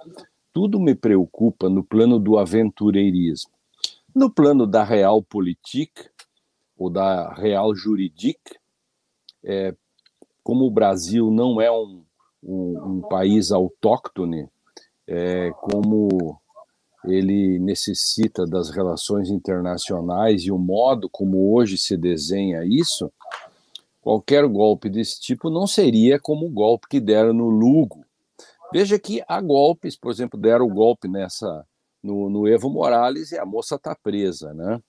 tudo me preocupa no plano do aventureirismo. No plano da realpolitik, ou da real juridic, é, como o Brasil não é um, um, um país autóctone, é, como ele necessita das relações internacionais e o modo como hoje se desenha isso, qualquer golpe desse tipo não seria como o golpe que deram no Lugo. Veja que há golpes, por exemplo, deram o golpe nessa no, no Evo Morales e a moça está presa, né?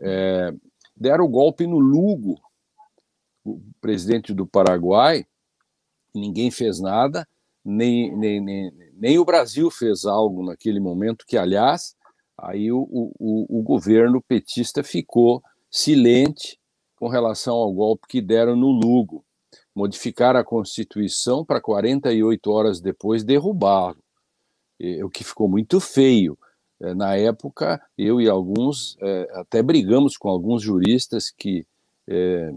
É, deram o golpe no Lugo, o presidente do Paraguai, ninguém fez nada, nem, nem, nem, nem o Brasil fez algo naquele momento, que, aliás, aí o, o, o governo petista ficou silente com relação ao golpe que deram no Lugo. Modificar a Constituição para 48 horas depois derrubá-lo, o que ficou muito feio. É, na época, eu e alguns é, até brigamos com alguns juristas que é,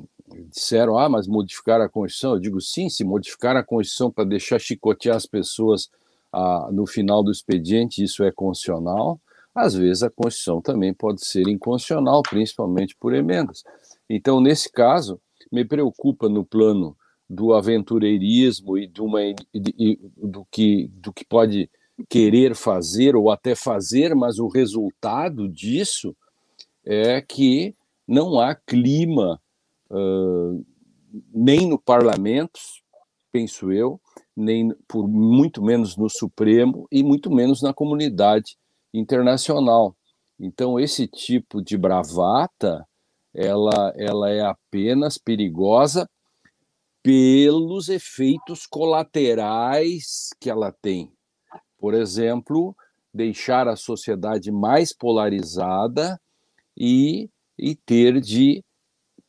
disseram: ah, mas modificar a Constituição? Eu digo: sim, se modificar a Constituição para deixar chicotear as pessoas ah, no final do expediente, isso é constitucional. Às vezes a Constituição também pode ser inconstitucional, principalmente por emendas. Então, nesse caso, me preocupa no plano do aventureirismo e, uma, e, e do, que, do que pode querer fazer ou até fazer, mas o resultado disso é que não há clima uh, nem no parlamento, penso eu, nem por muito menos no Supremo e muito menos na comunidade internacional. Então esse tipo de bravata, ela, ela é apenas perigosa pelos efeitos colaterais que ela tem. Por exemplo, deixar a sociedade mais polarizada e, e ter de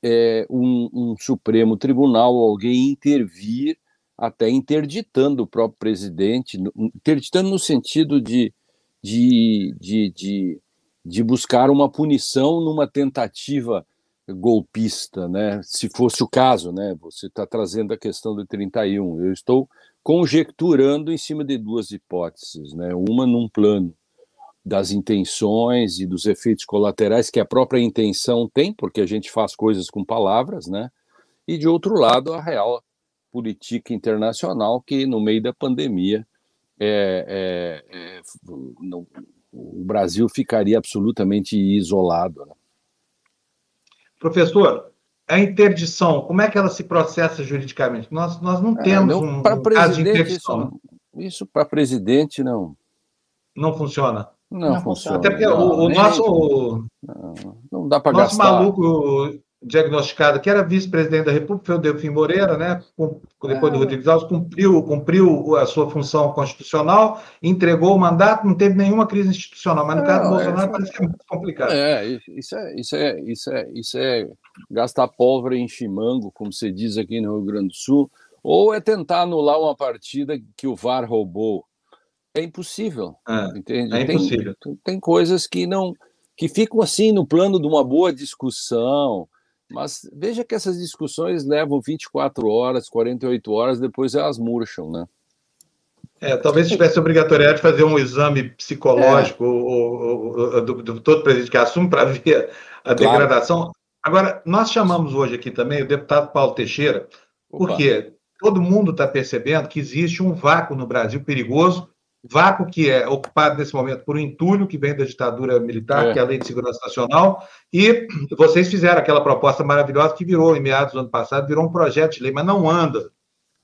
é, um, um, Supremo Tribunal, alguém intervir, até interditando o próprio presidente, interditando no sentido de, de, de, de, de buscar uma punição numa tentativa golpista, né? Se fosse o caso, né? Você está trazendo a questão do 31. Eu estou conjecturando em cima de duas hipóteses, né? Uma num plano das intenções e dos efeitos colaterais que a própria intenção tem, porque a gente faz coisas com palavras, né? E de outro lado, a real política internacional que no meio da pandemia é, é, é, não, o Brasil ficaria absolutamente isolado. Né? Professor, a interdição, como é que ela se processa juridicamente? Nós, nós não é, temos não, um, um caso de interdição. Isso, isso para presidente não. Não funciona. Não, não funciona. Até porque não, o, o nosso. Não, não dá para gastar. Nosso maluco diagnosticado, que era vice-presidente da República, foi o Delfim Moreira, né? Depois é. do Rodrigues Alves, cumpriu, cumpriu a sua função constitucional, entregou o mandato, não teve nenhuma crise institucional, mas no caso do Bolsonaro é, parece que é muito complicado. É, isso é, isso é, isso é, isso é gastar pólvora em chimango, como se diz aqui no Rio Grande do Sul, ou é tentar anular uma partida que o VAR roubou. É impossível, é, entende? É impossível. Tem, tem coisas que não que ficam assim no plano de uma boa discussão, mas veja que essas discussões levam 24 horas, 48 horas, depois elas murcham, né? É, talvez tivesse obrigatoriedade de fazer um exame psicológico é. ou, ou, do, do, todo presidente que assume para ver a claro. degradação. Agora, nós chamamos hoje aqui também o deputado Paulo Teixeira, Opa. porque todo mundo está percebendo que existe um vácuo no Brasil perigoso vácuo que é ocupado nesse momento por um entulho que vem da ditadura militar, é. que é a Lei de Segurança Nacional, e vocês fizeram aquela proposta maravilhosa que virou, em meados do ano passado, virou um projeto de lei, mas não anda.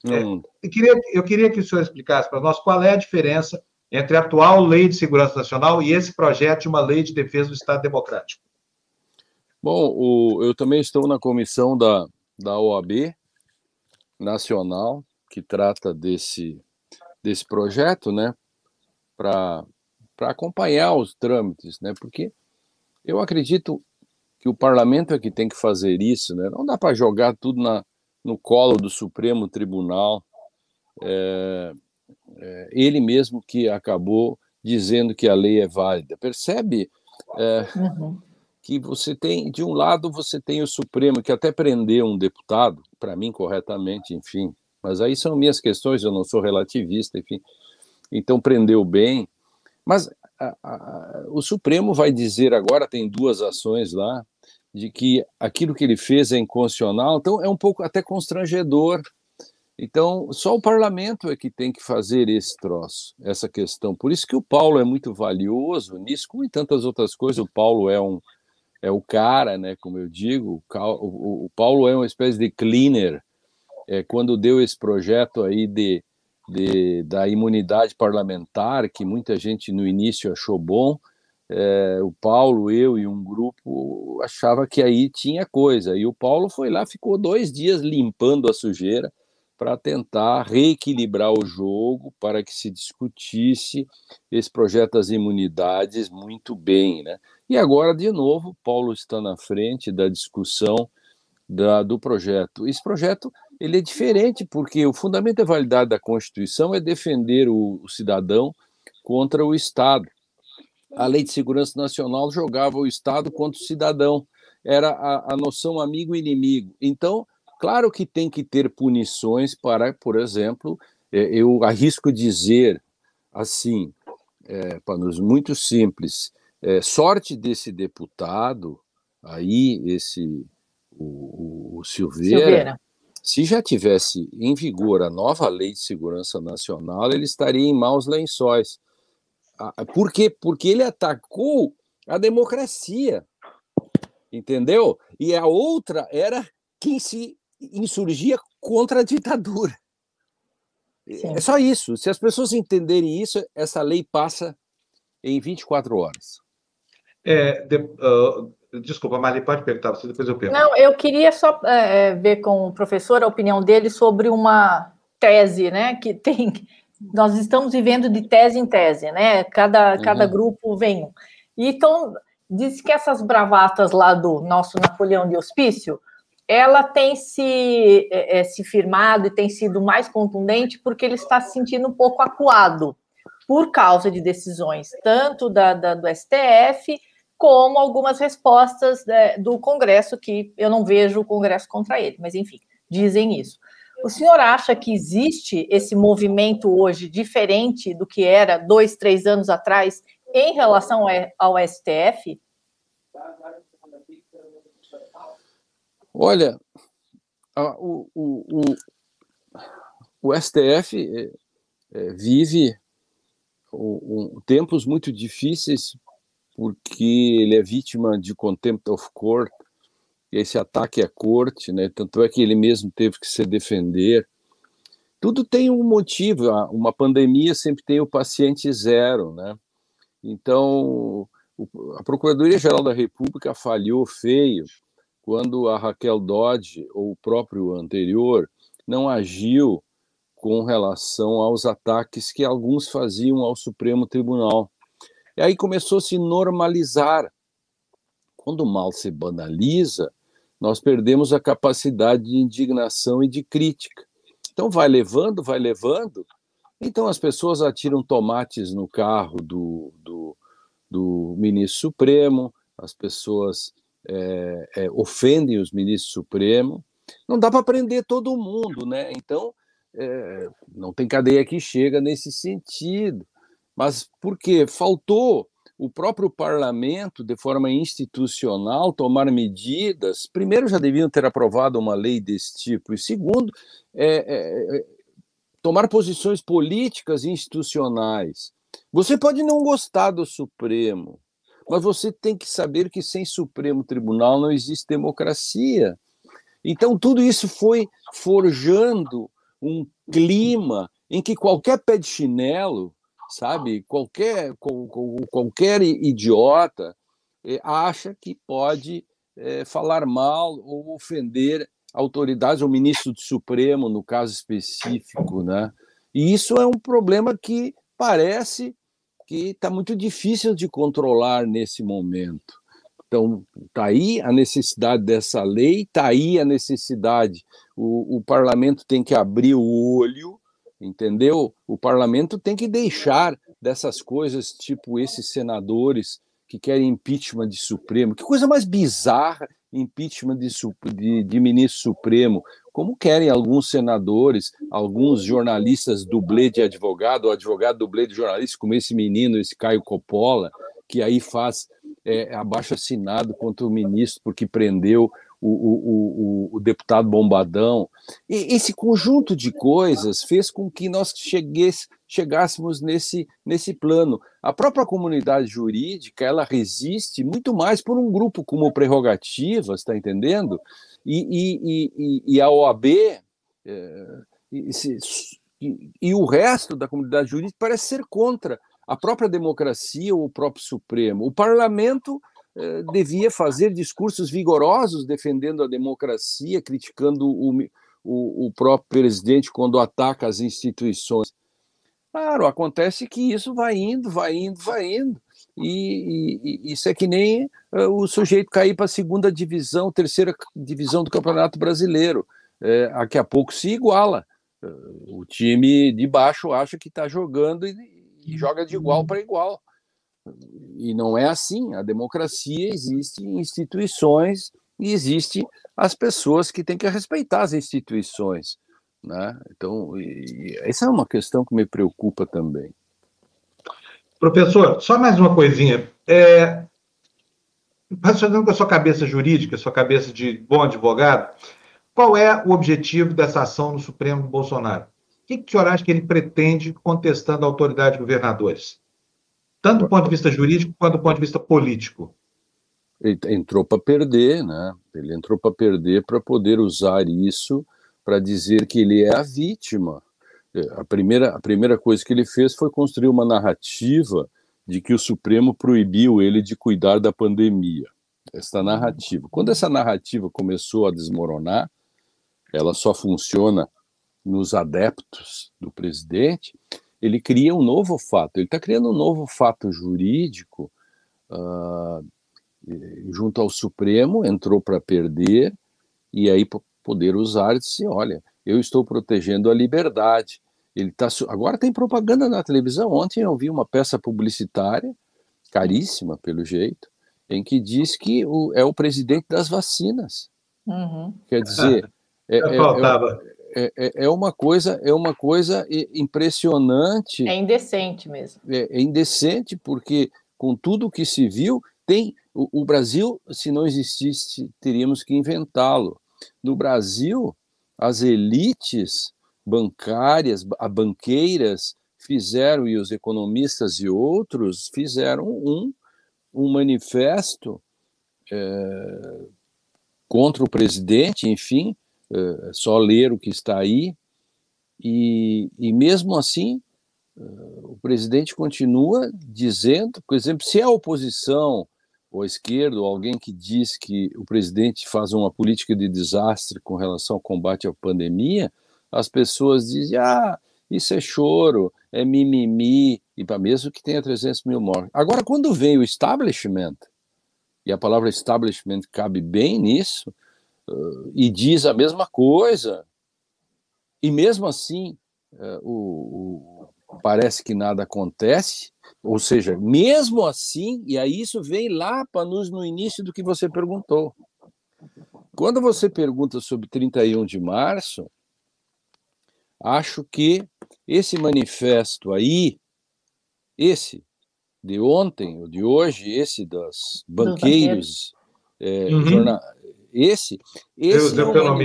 Hum. É, eu, queria, eu queria que o senhor explicasse para nós qual é a diferença entre a atual Lei de Segurança Nacional e esse projeto de uma Lei de Defesa do Estado Democrático. Bom, o, eu também estou na comissão da, da OAB Nacional, que trata desse, desse projeto, né? para acompanhar os trâmites, né? Porque eu acredito que o parlamento é que tem que fazer isso, né? Não dá para jogar tudo na, no colo do Supremo Tribunal. É, é, ele mesmo que acabou dizendo que a lei é válida. Percebe é, uhum. Que você tem, de um lado, você tem o Supremo, que até prendeu um deputado, para mim corretamente, enfim, mas aí são minhas questões, eu não sou relativista, enfim. Então prendeu bem. Mas a, a, o Supremo vai dizer agora, tem duas ações lá, de que aquilo que ele fez é inconstitucional, então é um pouco até constrangedor. Então, só o parlamento é que tem que fazer esse troço, essa questão. Por isso que o Paulo é muito valioso nisso, como em tantas outras coisas, o Paulo é um é o cara, né, como eu digo, o, Paulo é uma espécie de cleaner. É, quando deu esse projeto aí de, de, da imunidade parlamentar, que muita gente no início achou bom, é, o Paulo, eu e um grupo achava que aí tinha coisa. E o Paulo foi lá, ficou dois dias limpando a sujeira para tentar reequilibrar o jogo, para que se discutisse esse projeto das imunidades muito bem. Né? E agora, de novo, Paulo está na frente da discussão da, do projeto. Esse projeto ele é diferente, porque o fundamento da validade da Constituição é defender o, o cidadão contra o Estado a Lei de Segurança Nacional jogava o Estado contra o cidadão. Era a, a noção amigo-inimigo. Então, claro que tem que ter punições para, por exemplo, é, eu arrisco dizer assim, é, para nos muito simples, é, sorte desse deputado aí, esse o, o Silveira, Silveira, se já tivesse em vigor a nova lei de segurança nacional, ele estaria em maus lençóis. Por quê? Porque ele atacou a democracia, entendeu? E a outra era quem se insurgia contra a ditadura. Sim. É só isso. Se as pessoas entenderem isso, essa lei passa em 24 horas. É, de, uh, desculpa, Marli, pode perguntar, você depois eu pergunto. Não, eu queria só é, é, ver com o professor a opinião dele sobre uma tese, né, que tem nós estamos vivendo de tese em tese, né? Cada, uhum. cada grupo vem um. E então, diz que essas bravatas lá do nosso Napoleão de Hospício, ela tem se, é, é, se firmado e tem sido mais contundente porque ele está se sentindo um pouco acuado por causa de decisões tanto da, da do STF como algumas respostas é, do Congresso, que eu não vejo o Congresso contra ele, mas enfim, dizem isso. O senhor acha que existe esse movimento hoje diferente do que era dois, três anos atrás em relação ao STF? Olha, o, o, o, o STF é, é, vive tempos muito difíceis porque ele é vítima de contempt of court esse ataque à corte, né? Tanto é que ele mesmo teve que se defender. Tudo tem um motivo. Uma pandemia sempre tem o paciente zero, né? Então, a Procuradoria-Geral da República falhou feio quando a Raquel Dodge, ou o próprio anterior, não agiu com relação aos ataques que alguns faziam ao Supremo Tribunal. E aí começou a se normalizar. Quando o mal se banaliza, nós perdemos a capacidade de indignação e de crítica. Então, vai levando, vai levando. Então, as pessoas atiram tomates no carro do, do, do ministro Supremo, as pessoas é, é, ofendem os ministros Supremo. Não dá para prender todo mundo, né? Então, é, não tem cadeia que chega nesse sentido. Mas por quê? Faltou o próprio parlamento, de forma institucional, tomar medidas. Primeiro, já deviam ter aprovado uma lei desse tipo, e segundo, é, é, é, tomar posições políticas e institucionais. Você pode não gostar do Supremo, mas você tem que saber que sem Supremo Tribunal não existe democracia. Então, tudo isso foi forjando um clima em que qualquer pé de chinelo sabe? Qualquer, qualquer idiota eh, acha que pode é, falar mal ou ofender autoridades, ou ministro do Supremo, no caso específico, né? E isso é um problema que parece que está muito difícil de controlar nesse momento. Então, está aí a necessidade dessa lei, está aí a necessidade. O, o parlamento tem que abrir o olho entendeu? O parlamento tem que deixar dessas coisas, tipo esses senadores que querem impeachment de Supremo. Que coisa mais bizarra impeachment de, de, de, ministro supremo, como querem alguns senadores, alguns jornalistas dublê de advogado, ou advogado dublê de jornalista, como esse menino, esse Caio Coppola, que aí faz é, abaixo assinado contra o ministro porque prendeu o, o, o, o, deputado Bombadão. E esse conjunto de coisas fez com que nós chegues, chegássemos nesse, nesse plano. A própria comunidade jurídica ela resiste muito mais por um grupo como Prerrogativas, está entendendo? E, e, e, e, a OAB é, e, e o resto da comunidade jurídica parece ser contra a própria democracia ou o próprio Supremo. O parlamento eh, devia fazer discursos vigorosos defendendo a democracia, criticando o, o, o próprio presidente quando ataca as instituições. Claro, acontece que isso vai indo, vai indo, vai indo. E, e, e isso é que nem uh, o sujeito cair para a segunda divisão, terceira divisão do Campeonato Brasileiro. É, daqui a pouco se iguala. O time de baixo acha que está jogando e, e joga de igual para igual. E não é assim. A democracia existe em instituições e existe as pessoas que têm que respeitar as instituições. Né? Então, essa é uma questão que me preocupa também. Professor, só mais uma coisinha. É, com a sua cabeça jurídica, sua cabeça de bom advogado, qual é o objetivo dessa ação no Supremo Bolsonaro? O que, que o senhor acha que ele pretende contestando a autoridade de governadores? Tanto do ponto de vista jurídico quanto do ponto de vista político. Ele entrou para perder, né? Ele entrou para perder para poder usar isso para dizer que ele é a vítima. É, a primeira, a primeira coisa que ele fez foi construir uma narrativa de que o Supremo proibiu ele de cuidar da pandemia. Essa narrativa. Quando essa narrativa começou a desmoronar, ela só funciona nos adeptos do presidente, ele cria um novo fato, ele está criando um novo fato jurídico uh, junto ao Supremo, entrou para perder, e aí poder usar e disse, olha, eu estou protegendo a liberdade. Ele tá, agora tem propaganda na televisão. Ontem eu vi uma peça publicitária, caríssima pelo jeito, em que diz que o, é o presidente das vacinas. Uhum. Quer dizer, é, é, é, é, é, é, uma coisa é uma coisa impressionante. É indecente mesmo. É, é indecente porque com tudo que se viu tem o, o Brasil, se não existisse, teríamos que inventá-lo. No Brasil, as elites bancárias, a banqueiras fizeram e os economistas e outros fizeram um um manifesto é, contra o presidente, enfim, é só ler o que está aí, e, e mesmo assim é, o presidente continua dizendo, por exemplo, se a oposição ou a esquerda, ou alguém que diz que o presidente faz uma política de desastre com relação ao combate à pandemia, as pessoas dizem, ah, isso é choro, é mimimi, e para mesmo que tenha 300 mil mortes. Agora, quando vem o establishment, e a palavra establishment cabe bem nisso, uh, e diz a mesma coisa, e mesmo assim uh, o, o, parece que nada acontece, ou seja, mesmo assim, e aí isso vem lá para nos no início do que você perguntou. Quando você pergunta sobre 31 de março, acho que esse manifesto aí, esse de ontem, o de hoje, esse das banqueiros, é, uhum. jornal, esse, esse é, um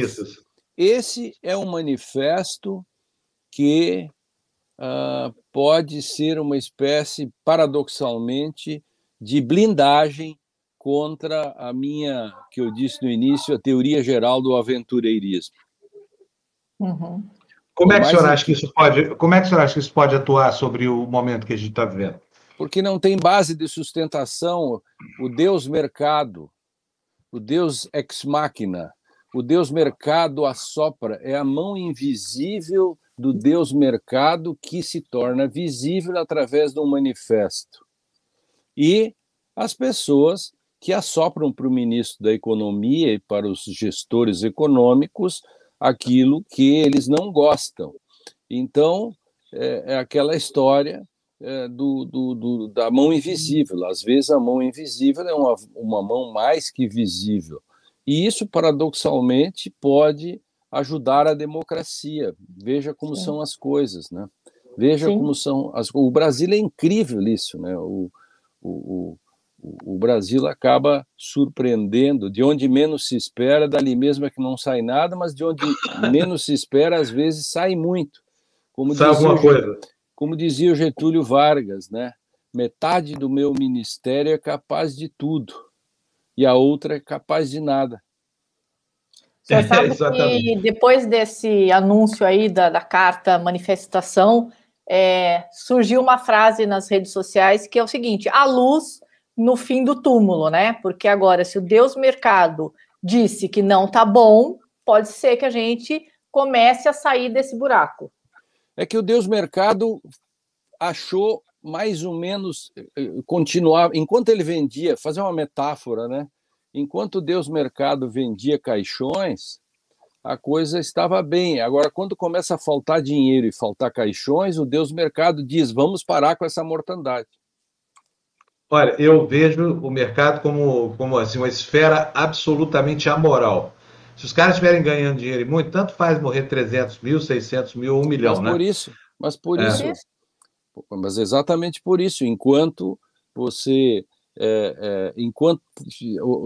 esse é um manifesto que uh, pode ser uma espécie, paradoxalmente, de blindagem contra a minha, que eu disse no início, a teoria geral do aventureirismo. Uhum. Como é que o senhor acha que isso pode, como é que o senhor acha que isso pode atuar sobre o momento que a gente está vivendo? Porque não tem base de sustentação o Deus mercado, o Deus ex machina, o Deus mercado assopra, é a mão invisível do Deus mercado que se torna visível através de um manifesto. E as pessoas que assopram para o ministro da Economia e para os gestores econômicos aquilo que eles não gostam. Então, é, é aquela história é, do, do, do, da mão invisível. Às vezes, a mão invisível é uma, uma mão mais que visível. E isso, paradoxalmente, pode ajudar a democracia. Veja como Sim. são as coisas, né? Veja Sim. como são as. O Brasil é incrível isso, né? O, o, o, o Brasil acaba surpreendendo de onde menos se espera, dali mesmo é que não sai nada, mas de onde menos se espera, às vezes sai muito. Como alguma coisa. Como dizia o Getúlio Vargas, né? Metade do meu ministério é capaz de tudo e a outra é capaz de nada. Você sabe é, que depois desse anúncio aí da, da carta manifestação, é, surgiu uma frase nas redes sociais que é o seguinte: a luz no fim do túmulo, né? Porque agora, se o Deus Mercado disse que não tá bom, pode ser que a gente comece a sair desse buraco. É que o Deus Mercado achou mais ou menos eh, eh, continuar, enquanto ele vendia, fazer uma metáfora, né? Enquanto Deus Mercado vendia caixões, a coisa estava bem. Agora, quando começa a faltar dinheiro e faltar caixões, o Deus Mercado diz: vamos parar com essa mortandade. Olha, eu vejo o mercado como, como assim, uma esfera absolutamente amoral. Se os caras estiverem ganhando dinheiro muito, tanto faz morrer 300 mil, 600 mil ou um milhão, mas né? Por isso, mas por é. isso, mas exatamente por isso, enquanto você é, é, enquanto,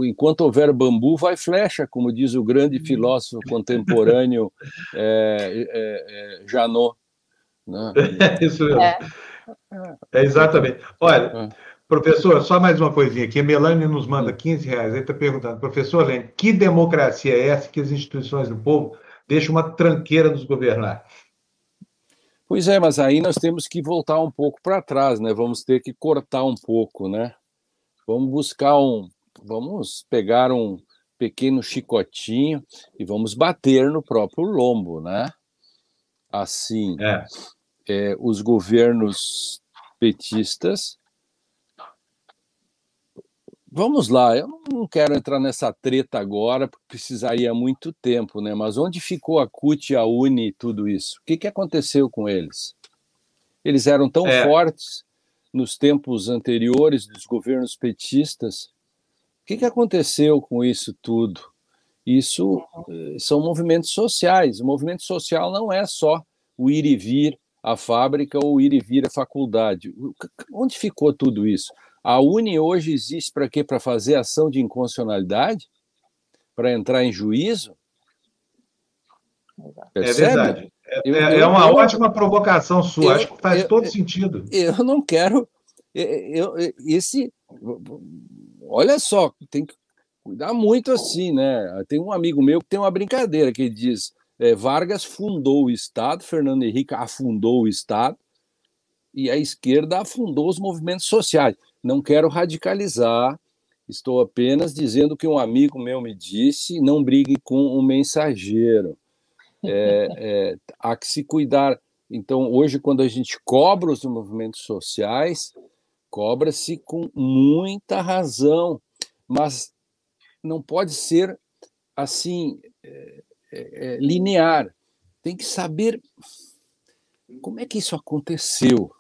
enquanto houver bambu, vai flecha, como diz o grande uhum. filósofo contemporâneo é, é, é Janot. Né? É isso mesmo. É, exatamente. Olha, professor, só mais uma coisinha aqui. A Melanie nos manda 15 reais. Ele está perguntando, professor Lene, que democracia é essa que as instituições do povo deixam uma tranqueira nos governar? Pois é, mas aí nós temos que voltar um pouco para trás, né? Vamos ter que cortar um pouco, né? Vamos buscar um, vamos pegar um pequeno chicotinho e vamos bater no próprio lombo, né? Assim, é. É, os governos petistas. Vamos lá, eu não quero entrar nessa treta agora, porque precisaria muito tempo, né? Mas onde ficou a CUT, a UNE e tudo isso? O que, que aconteceu com eles? Eles eram tão é. fortes nos tempos anteriores dos governos petistas. O que, que aconteceu com isso tudo? Isso eh, são movimentos sociais. O movimento social não é só o ir e vir à fábrica ou ir e vir à faculdade. Onde ficou tudo isso? A Uni hoje existe para quê? Para fazer ação de inconstitucionalidade? Para entrar em juízo? Percebe? É verdade. É, eu, é, é uma eu, ótima provocação sua, eu, acho que faz todo sentido. Eu não quero. Eu, esse. Olha só, tem que cuidar muito assim, né? Tem um amigo meu que tem uma brincadeira que ele diz: é, Vargas fundou o Estado, Fernando Henrique afundou o Estado, e a esquerda afundou os movimentos sociais. Não quero radicalizar, estou apenas dizendo que um amigo meu me disse: não brigue com um mensageiro é, é, há que se cuidar. Então, hoje, quando a gente cobra os movimentos sociais, cobra-se com muita razão, mas não pode ser assim é, é, é, linear. Tem que saber como é que isso aconteceu,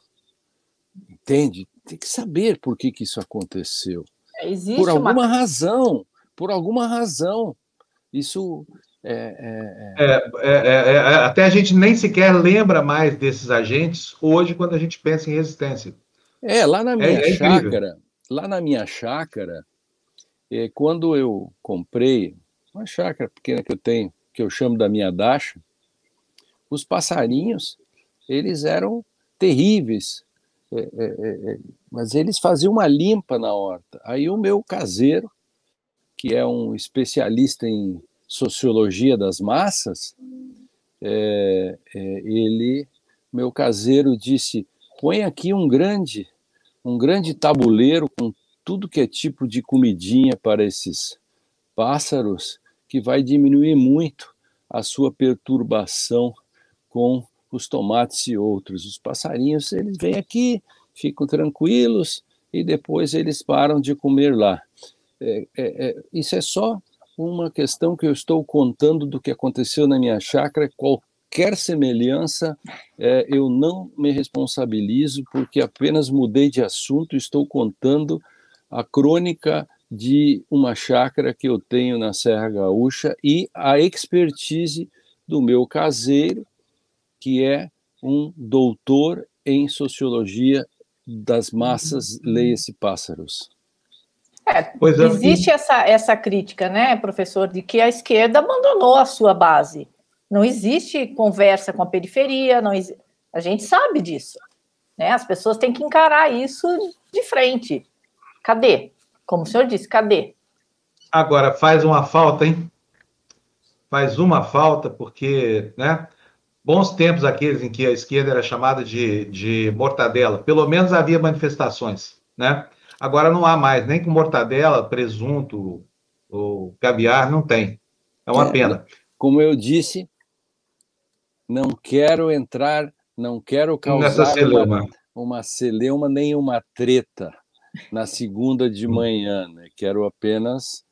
entende? Tem que saber por que, que isso aconteceu. Existe por alguma uma... razão, por alguma razão. Isso é é, é, é, é, até a gente nem sequer lembra mais desses agentes hoje quando a gente pensa em resistência. É, lá na minha chácara, lá na minha chácara, quando eu comprei uma chácara pequena que eu tenho, que eu chamo da minha dacha, os passarinhos, eles eram terríveis, mas eles faziam uma limpa na horta. Aí o meu caseiro, que é um especialista em sociologia das massas, é, é, ele, meu caseiro, disse: põe aqui um grande, um grande tabuleiro com tudo que é tipo de comidinha para esses pássaros, que vai diminuir muito a sua perturbação com os tomates e outros. Os passarinhos, eles vêm aqui, ficam tranquilos e depois eles param de comer lá. É, é, é isso é só uma questão que eu estou contando do que aconteceu na minha chácara. Qualquer semelhança, é, eu não me responsabilizo, porque apenas mudei de assunto, estou contando a crônica de uma chácara que eu tenho na Serra Gaúcha e a expertise do meu caseiro, que é um doutor em sociologia das massas, leia-se pássaros. É, é, existe essa, essa crítica, né, professor, de que a esquerda abandonou a sua base. Não existe conversa com a periferia, não a gente sabe disso. Né? As pessoas têm que encarar isso de frente. Cadê? Como o senhor disse, cadê? Agora, faz uma falta, hein? Faz uma falta, porque, né? Bons tempos aqueles em que a esquerda era chamada de, de mortadela. Pelo menos havia manifestações, né? Agora não há mais, nem com mortadela, presunto ou caviar, não tem. É uma é, pena. Como eu disse, não quero entrar, não quero causar uma, uma celeuma nem uma treta na segunda de hum. manhã, né? Quero apenas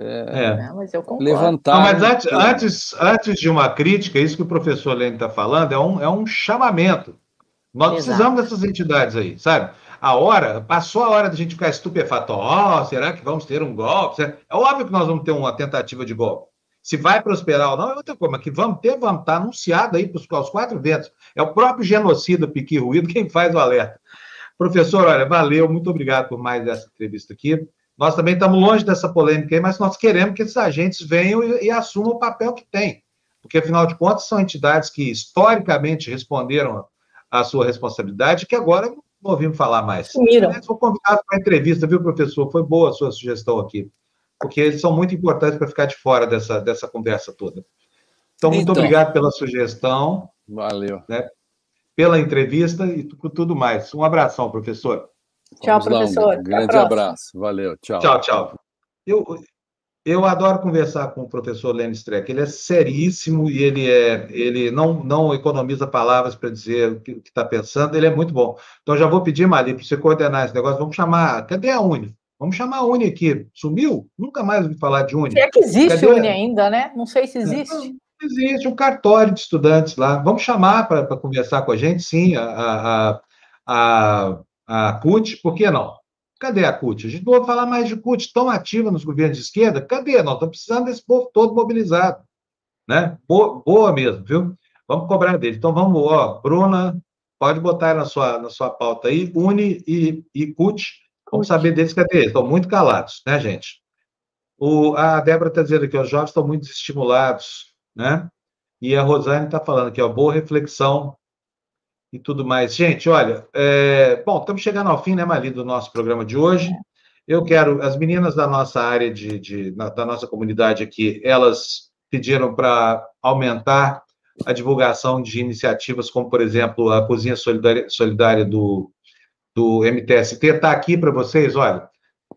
é, é. Não, levantar. Não, mas antes, antes, antes de uma crítica, isso que o professor Lênin está falando é um, é um chamamento. Nós Exato. precisamos dessas entidades aí, sabe? A hora, passou a hora da gente ficar estupefato. Ó, oh, será que vamos ter um golpe? É óbvio que nós vamos ter uma tentativa de golpe. Se vai prosperar ou não é outra coisa, mas que vamos ter, vamos estar tá anunciado aí para os quatro ventos. É o próprio genocida Piqui Ruído quem faz o alerta. Professor, olha, valeu, muito obrigado por mais essa entrevista aqui. Nós também estamos longe dessa polêmica aí, mas nós queremos que esses agentes venham e, e assumam o papel que têm. Porque, afinal de contas, são entidades que historicamente responderam à sua responsabilidade, que agora não ouvimos falar mais. Sumiram. Vou convidado para a entrevista, viu, professor? Foi boa a sua sugestão aqui. Porque eles são muito importantes para ficar de fora dessa, dessa conversa toda. Então, muito então, obrigado pela sugestão. Valeu. Né? pela entrevista e tudo mais. Um abração, professor. Tchau, Vamos professor. Um grande abraço. Valeu. Tchau. Tchau, tchau. Eu, eu adoro conversar com o professor Lenny Streck. Ele é seríssimo e ele, é, ele não, não economiza palavras para dizer o que está pensando. Ele é muito bom. Então, já vou pedir, Mali, para você coordenar esse negócio. Vamos chamar. Cadê a Uni? Vamos chamar a Uni aqui. Sumiu? Nunca mais ouvi falar de Uni. Se é que existe Cadê? Uni ainda, né? Não sei se existe. Existe um cartório de estudantes lá. Vamos chamar para conversar com a gente, sim, a, a, a, a CUT, por que não? Cadê a CUT? A gente não vai falar mais de CUT tão ativa nos governos de esquerda. Cadê? Nós estamos precisando desse povo todo mobilizado. Né? Boa, boa mesmo, viu? Vamos cobrar dele. Então vamos, ó, Bruna, pode botar na sua, na sua pauta aí, Uni e, e CUT. Vamos saber deles, cadê eles? Estão muito calados, né, gente? O, a Débora está dizendo que os jovens estão muito estimulados né? E a Rosane está falando aqui, ó, boa reflexão e tudo mais. Gente, olha, é... bom, estamos chegando ao fim, né, Mali, do nosso programa de hoje. Eu quero, as meninas da nossa área, de, de da nossa comunidade aqui, elas pediram para aumentar a divulgação de iniciativas, como, por exemplo, a Cozinha Solidária, Solidária do, do MTST. Está aqui para vocês, olha.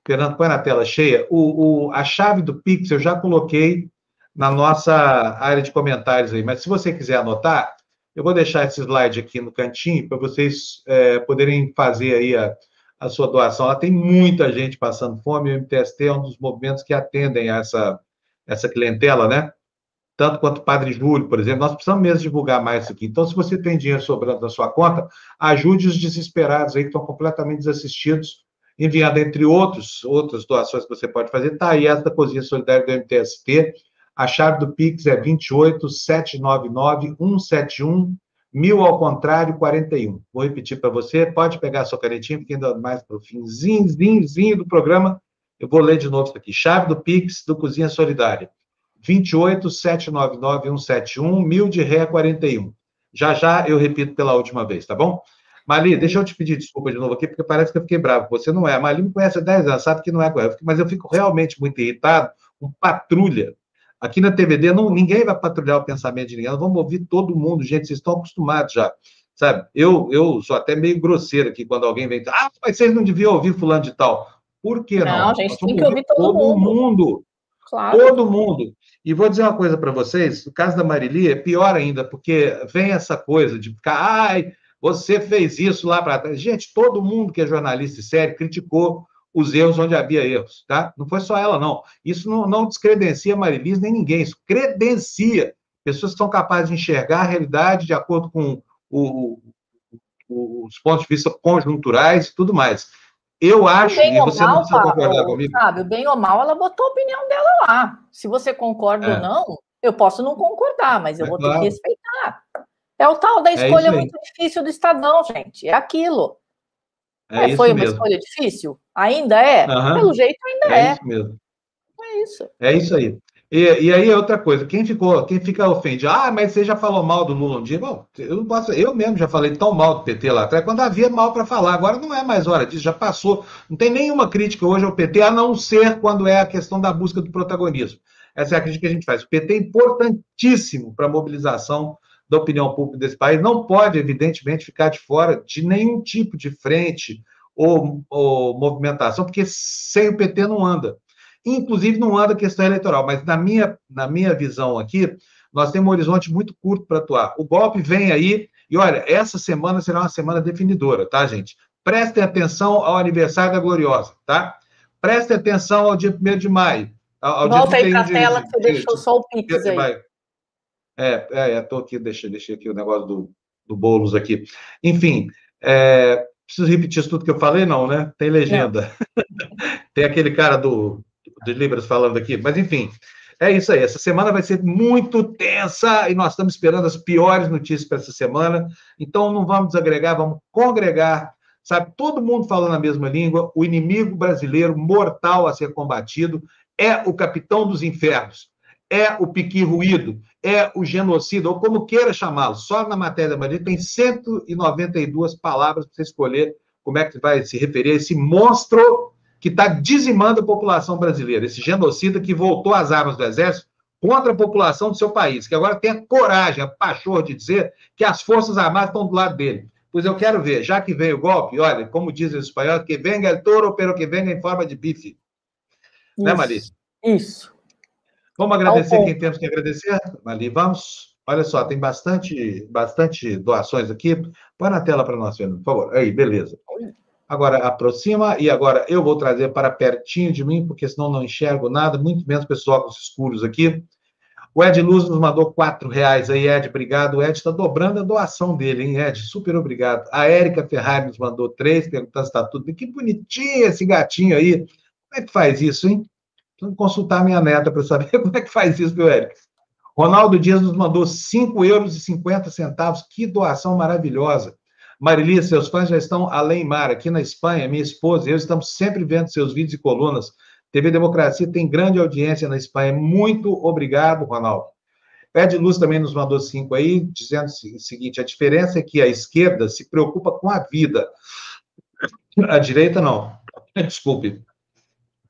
Fernando, põe na tela cheia. O, o, a chave do Pix eu já coloquei na nossa área de comentários aí. Mas se você quiser anotar, eu vou deixar esse slide aqui no cantinho para vocês é, poderem fazer aí a, a sua doação. Lá tem muita gente passando fome, o MTST é um dos movimentos que atendem a essa, essa clientela, né? Tanto quanto o Padre Júlio, por exemplo, nós precisamos mesmo divulgar mais isso aqui. Então, se você tem dinheiro sobrando na sua conta, ajude os desesperados aí que estão completamente desassistidos, enviando, entre outros, outras doações que você pode fazer. Está aí essa cozinha solidária do MTST, a chave do Pix é 28 799 171 mil ao contrário 41. Vou repetir para você, pode pegar a sua canetinha, porque ainda mais para o finzinho do programa, eu vou ler de novo isso aqui. Chave do Pix do Cozinha Solidária. 28 799 171 mil de ré 41. Já já eu repito pela última vez, tá bom? Mali, deixa eu te pedir desculpa de novo aqui, porque parece que eu fiquei bravo. Você não é. A Mali me conhece há 10 anos, sabe que não é, mas eu fico realmente muito irritado com patrulha Aqui na TVD, não, ninguém vai patrulhar o pensamento de ninguém, nós vamos ouvir todo mundo, gente, vocês estão acostumados já, sabe? Eu, eu sou até meio grosseiro aqui quando alguém vem, ah, mas vocês não deviam ouvir fulano de tal. Por que não? Não, a gente tem que ouvir todo, todo mundo. mundo. Claro. Todo mundo. E vou dizer uma coisa para vocês, o caso da Marili é pior ainda, porque vem essa coisa de ficar, ai, você fez isso lá para trás. Gente, todo mundo que é jornalista e sério criticou os erros onde havia erros, tá? Não foi só ela, não. Isso não, não descredencia Marilis nem ninguém, isso credencia pessoas que são capazes de enxergar a realidade de acordo com o, o, os pontos de vista conjunturais e tudo mais. Eu acho, bem e você não mal, precisa concordar comigo. sabe, o bem ou mal, ela botou a opinião dela lá. Se você concorda É. ou não, eu posso não concordar, mas eu É vou ter claro. que respeitar. É o tal da isso escolha aí. muito difícil do Estadão, gente. É aquilo. É É, foi uma mesmo. escolha difícil? Ainda é? Aham. Pelo jeito, ainda É é. isso mesmo. É isso. É isso aí. E, e aí é outra coisa, quem ficou, quem fica ofendido, ah, mas você já falou mal do Lula um dia? Bom, eu posso, eu mesmo já falei tão mal do PT lá atrás, quando havia mal para falar, agora não é mais hora disso, já passou. Não tem nenhuma crítica hoje ao PT, a não ser quando é a questão da busca do protagonismo. Essa é a crítica que a gente faz. O PT é importantíssimo para a mobilização da opinião pública desse país, não pode, evidentemente, ficar de fora de nenhum tipo de frente ou, ou movimentação, porque sem o PT não anda. Inclusive, não anda a questão eleitoral, mas na minha, na minha visão aqui, nós temos um horizonte muito curto para atuar. O golpe vem aí, e olha, essa semana será uma semana definidora, tá, gente? Prestem atenção ao aniversário da Gloriosa, tá? Prestem atenção ao dia 1 de maio. Ao, ao Volta aí para a 31 de- tela que você de- deixou só o Pix de aí. É, é, é, tô aqui, deixei, deixei aqui o negócio do, do Boulos aqui. Enfim, é, preciso repetir isso tudo que eu falei? Não, né? Tem legenda. Tem aquele cara do, do Libras falando aqui, mas enfim, é isso aí. Essa semana vai ser muito tensa e nós estamos esperando as piores notícias para essa semana. Então não vamos desagregar, vamos congregar, sabe? Todo mundo falando a mesma língua. O inimigo brasileiro mortal a ser combatido é o capitão dos infernos, é o piqui ruído, é o genocida, ou como queira chamá-lo. Só na matéria da Maria tem 192 palavras para você escolher como é que vai se referir a esse monstro que está dizimando a população brasileira, esse genocida que voltou às armas do exército contra a população do seu país, que agora tem a coragem, a pachorra de dizer que as forças armadas estão do lado dele. Pois eu quero ver, já que veio o golpe, olha, como dizem os espanhóis, que venga el toro, pero que venga em forma de bife. Né, Mali? Isso. Vamos agradecer Ao quem temos que agradecer, Mali. Vamos. Olha só, tem bastante, bastante doações aqui. Põe na tela para nós, Fernando, por favor. Aí, beleza. Agora aproxima e agora eu vou trazer para pertinho de mim, porque senão não enxergo nada, muito menos pessoal com os escuros aqui. O Ed Luz nos mandou quatro reais aí, Ed, obrigado. O Ed está dobrando a doação dele, hein, Ed? Super obrigado. A Érica Ferrari nos mandou três, perguntando se está tudo bem. Que bonitinho esse gatinho aí. Como é que faz isso, hein? Preciso consultar minha neta para saber como é que faz isso, meu Érica. Ronaldo Dias nos mandou cinco euros e cinquenta centavos. Que doação maravilhosa. Marili, seus fãs já estão além mar. Aqui na Espanha, minha esposa e eu estamos sempre vendo seus vídeos e colunas. TV Democracia tem grande audiência na Espanha. Muito obrigado, Ronaldo. Ed Luz também nos mandou cinco aí, dizendo o seguinte: a diferença é que a esquerda se preocupa com a vida. A direita, não. Desculpe.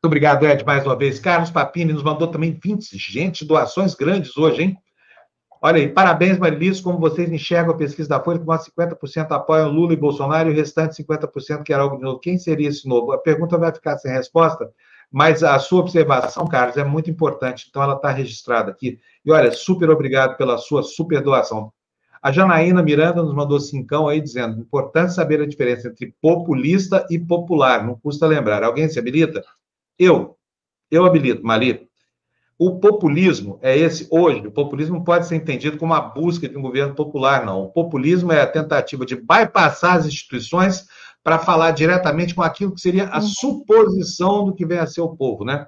Muito obrigado, Ed, mais uma vez. Carlos Papini nos mandou também 20. Gente, doações grandes hoje, hein? Olha aí, parabéns, Marilis, como vocês enxergam a pesquisa da Folha, que mais 50% apoiam Lula e Bolsonaro e o restante 50% quer algo novo. Quem seria esse novo? A pergunta vai ficar sem resposta, mas a sua observação, Carlos, é muito importante, então ela está registrada aqui. E olha, super obrigado pela sua super doação. A Janaína Miranda nos mandou cincão aí, dizendo, importante saber a diferença entre populista e popular, não custa lembrar. Alguém se habilita? Eu, eu habilito, Mari. O populismo é esse, hoje, o populismo pode ser entendido como a busca de um governo popular, não. O populismo é a tentativa de bypassar as instituições para falar diretamente com aquilo que seria a suposição do que vem a ser o povo, né?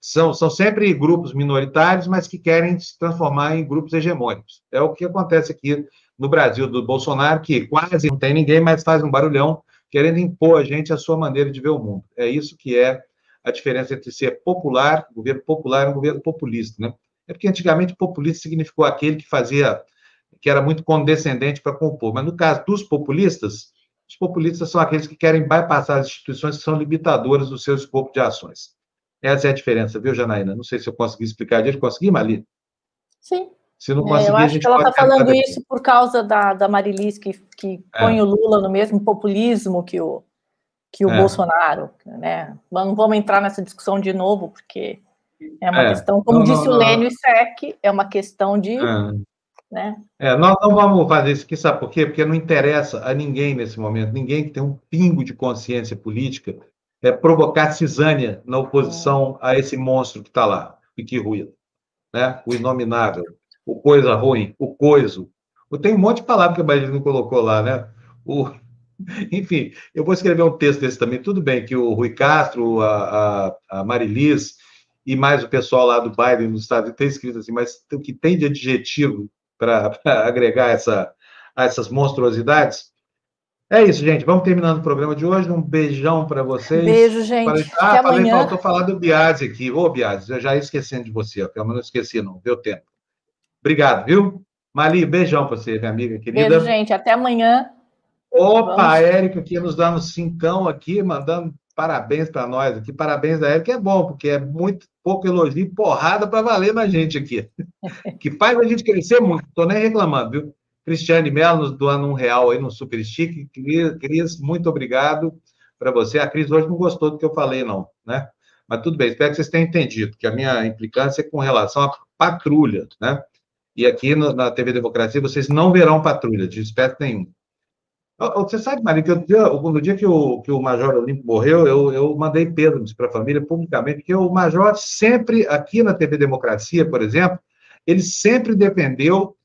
São, são sempre grupos minoritários, mas que querem se transformar em grupos hegemônicos. É o que acontece aqui no Brasil do Bolsonaro, que quase não tem ninguém, mas faz um barulhão, querendo impor a gente a sua maneira de ver o mundo. É isso que é a diferença entre ser popular, governo popular e um governo populista, né? É porque antigamente populista significou aquele que fazia, que era muito condescendente para com o povo. Mas no caso dos populistas, os populistas são aqueles que querem bypassar as instituições que são limitadoras do seu escopo de ações. Essa é a diferença, viu, Janaína? Não sei se eu consegui explicar direito. Consegui, Mali? Sim. Se não É, conseguir, eu a acho que ela está falando isso por causa da, da Marilis, que, que É. põe o Lula no mesmo populismo que o, que o É. Bolsonaro, né? Mas Não vamos entrar nessa discussão de novo, porque é uma É. questão, como Não, não, disse o não. Lênio Sec, é uma questão de, Ah. né? É, nós não vamos fazer isso aqui, sabe por quê? Porque não interessa a ninguém nesse momento, ninguém que tem um pingo de consciência política, é provocar cisânia na oposição a esse monstro que está lá, o que ruído, né? O inominável, o coisa ruim, o coiso. Tem um monte de palavra que a Maria não colocou lá, né? O, Enfim, eu vou escrever um texto desse também. Tudo bem que o Rui Castro, a, a, a Marilis e mais o pessoal lá do Biden nos Estados Unidos tem escrito assim, mas o que tem de adjetivo para agregar essa, essas monstruosidades? É isso, gente. Vamos terminando o programa de hoje. Um beijão para vocês. Beijo, gente. Falei, ah, Até falei, amanhã. faltou falar do Biase aqui. Ô, Biase, eu já ia esquecendo de você, pelo menos não esqueci, não. Deu tempo. Obrigado, viu? Mali, beijão para você, minha amiga querida. Beijo, gente. Até amanhã. Opa, Vamos. Érico aqui nos dando cincão aqui, mandando parabéns para nós aqui. Parabéns a Érico, é bom, porque é muito pouco elogio e porrada para valer na gente aqui. que faz a gente crescer muito. Estou nem reclamando, viu? Cristiane Melo nos doando um real aí no Super Stick. Cris, muito obrigado para você. A Cris hoje não gostou do que eu falei, não, né? Mas tudo bem, espero que vocês tenham entendido que a minha implicância é com relação à patrulha, né? E aqui no, na TV Democracia vocês não verão patrulha, de espécie nenhum. Você sabe, Maria, que eu, no dia que o, que o Major Olímpio morreu, eu, eu mandei pêsames para a família publicamente, porque o Major sempre, aqui na TV Democracia, por exemplo, ele sempre defendeu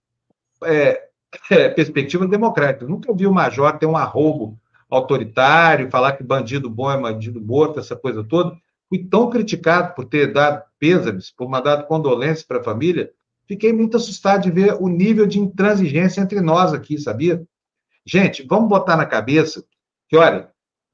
é, é, perspectiva democrática. Eu nunca vi o Major ter um arrobo autoritário, falar que bandido bom é bandido morto, essa coisa toda. Fui tão criticado por ter dado pêsames, por mandar condolências para a família, fiquei muito assustado de ver o nível de intransigência entre nós aqui, sabia? Gente, vamos botar na cabeça que, olha,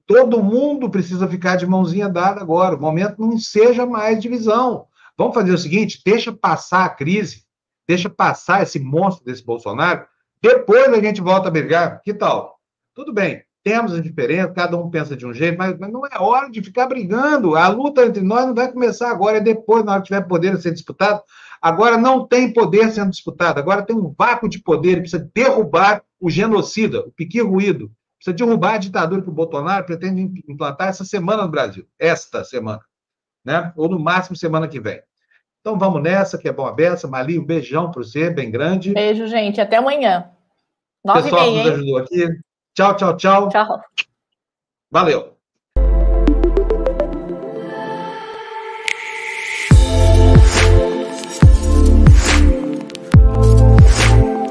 todo mundo precisa ficar de mãozinha dada agora. O momento não seja mais divisão. Vamos fazer o seguinte: deixa passar a crise, deixa passar esse monstro desse Bolsonaro, depois a gente volta a brigar. Que tal? Tudo bem, temos a diferença, cada um pensa de um jeito, mas, mas, não é hora de ficar brigando. A luta entre nós não vai começar agora, é depois, na hora que tiver poder a ser disputado. Agora não tem poder sendo disputado, agora tem um vácuo de poder, precisa derrubar o genocida, o piqui ruído. Precisa derrubar a ditadura que o Bolsonaro pretende implantar essa semana no Brasil, esta semana, né? ou no máximo semana que vem. Então vamos nessa, que é bom a beça. Mali, um beijão para você, bem grande. Beijo, gente. Até amanhã. Nove Pessoal que nos ajudou aqui. Tchau, tchau, tchau. Tchau. Valeu.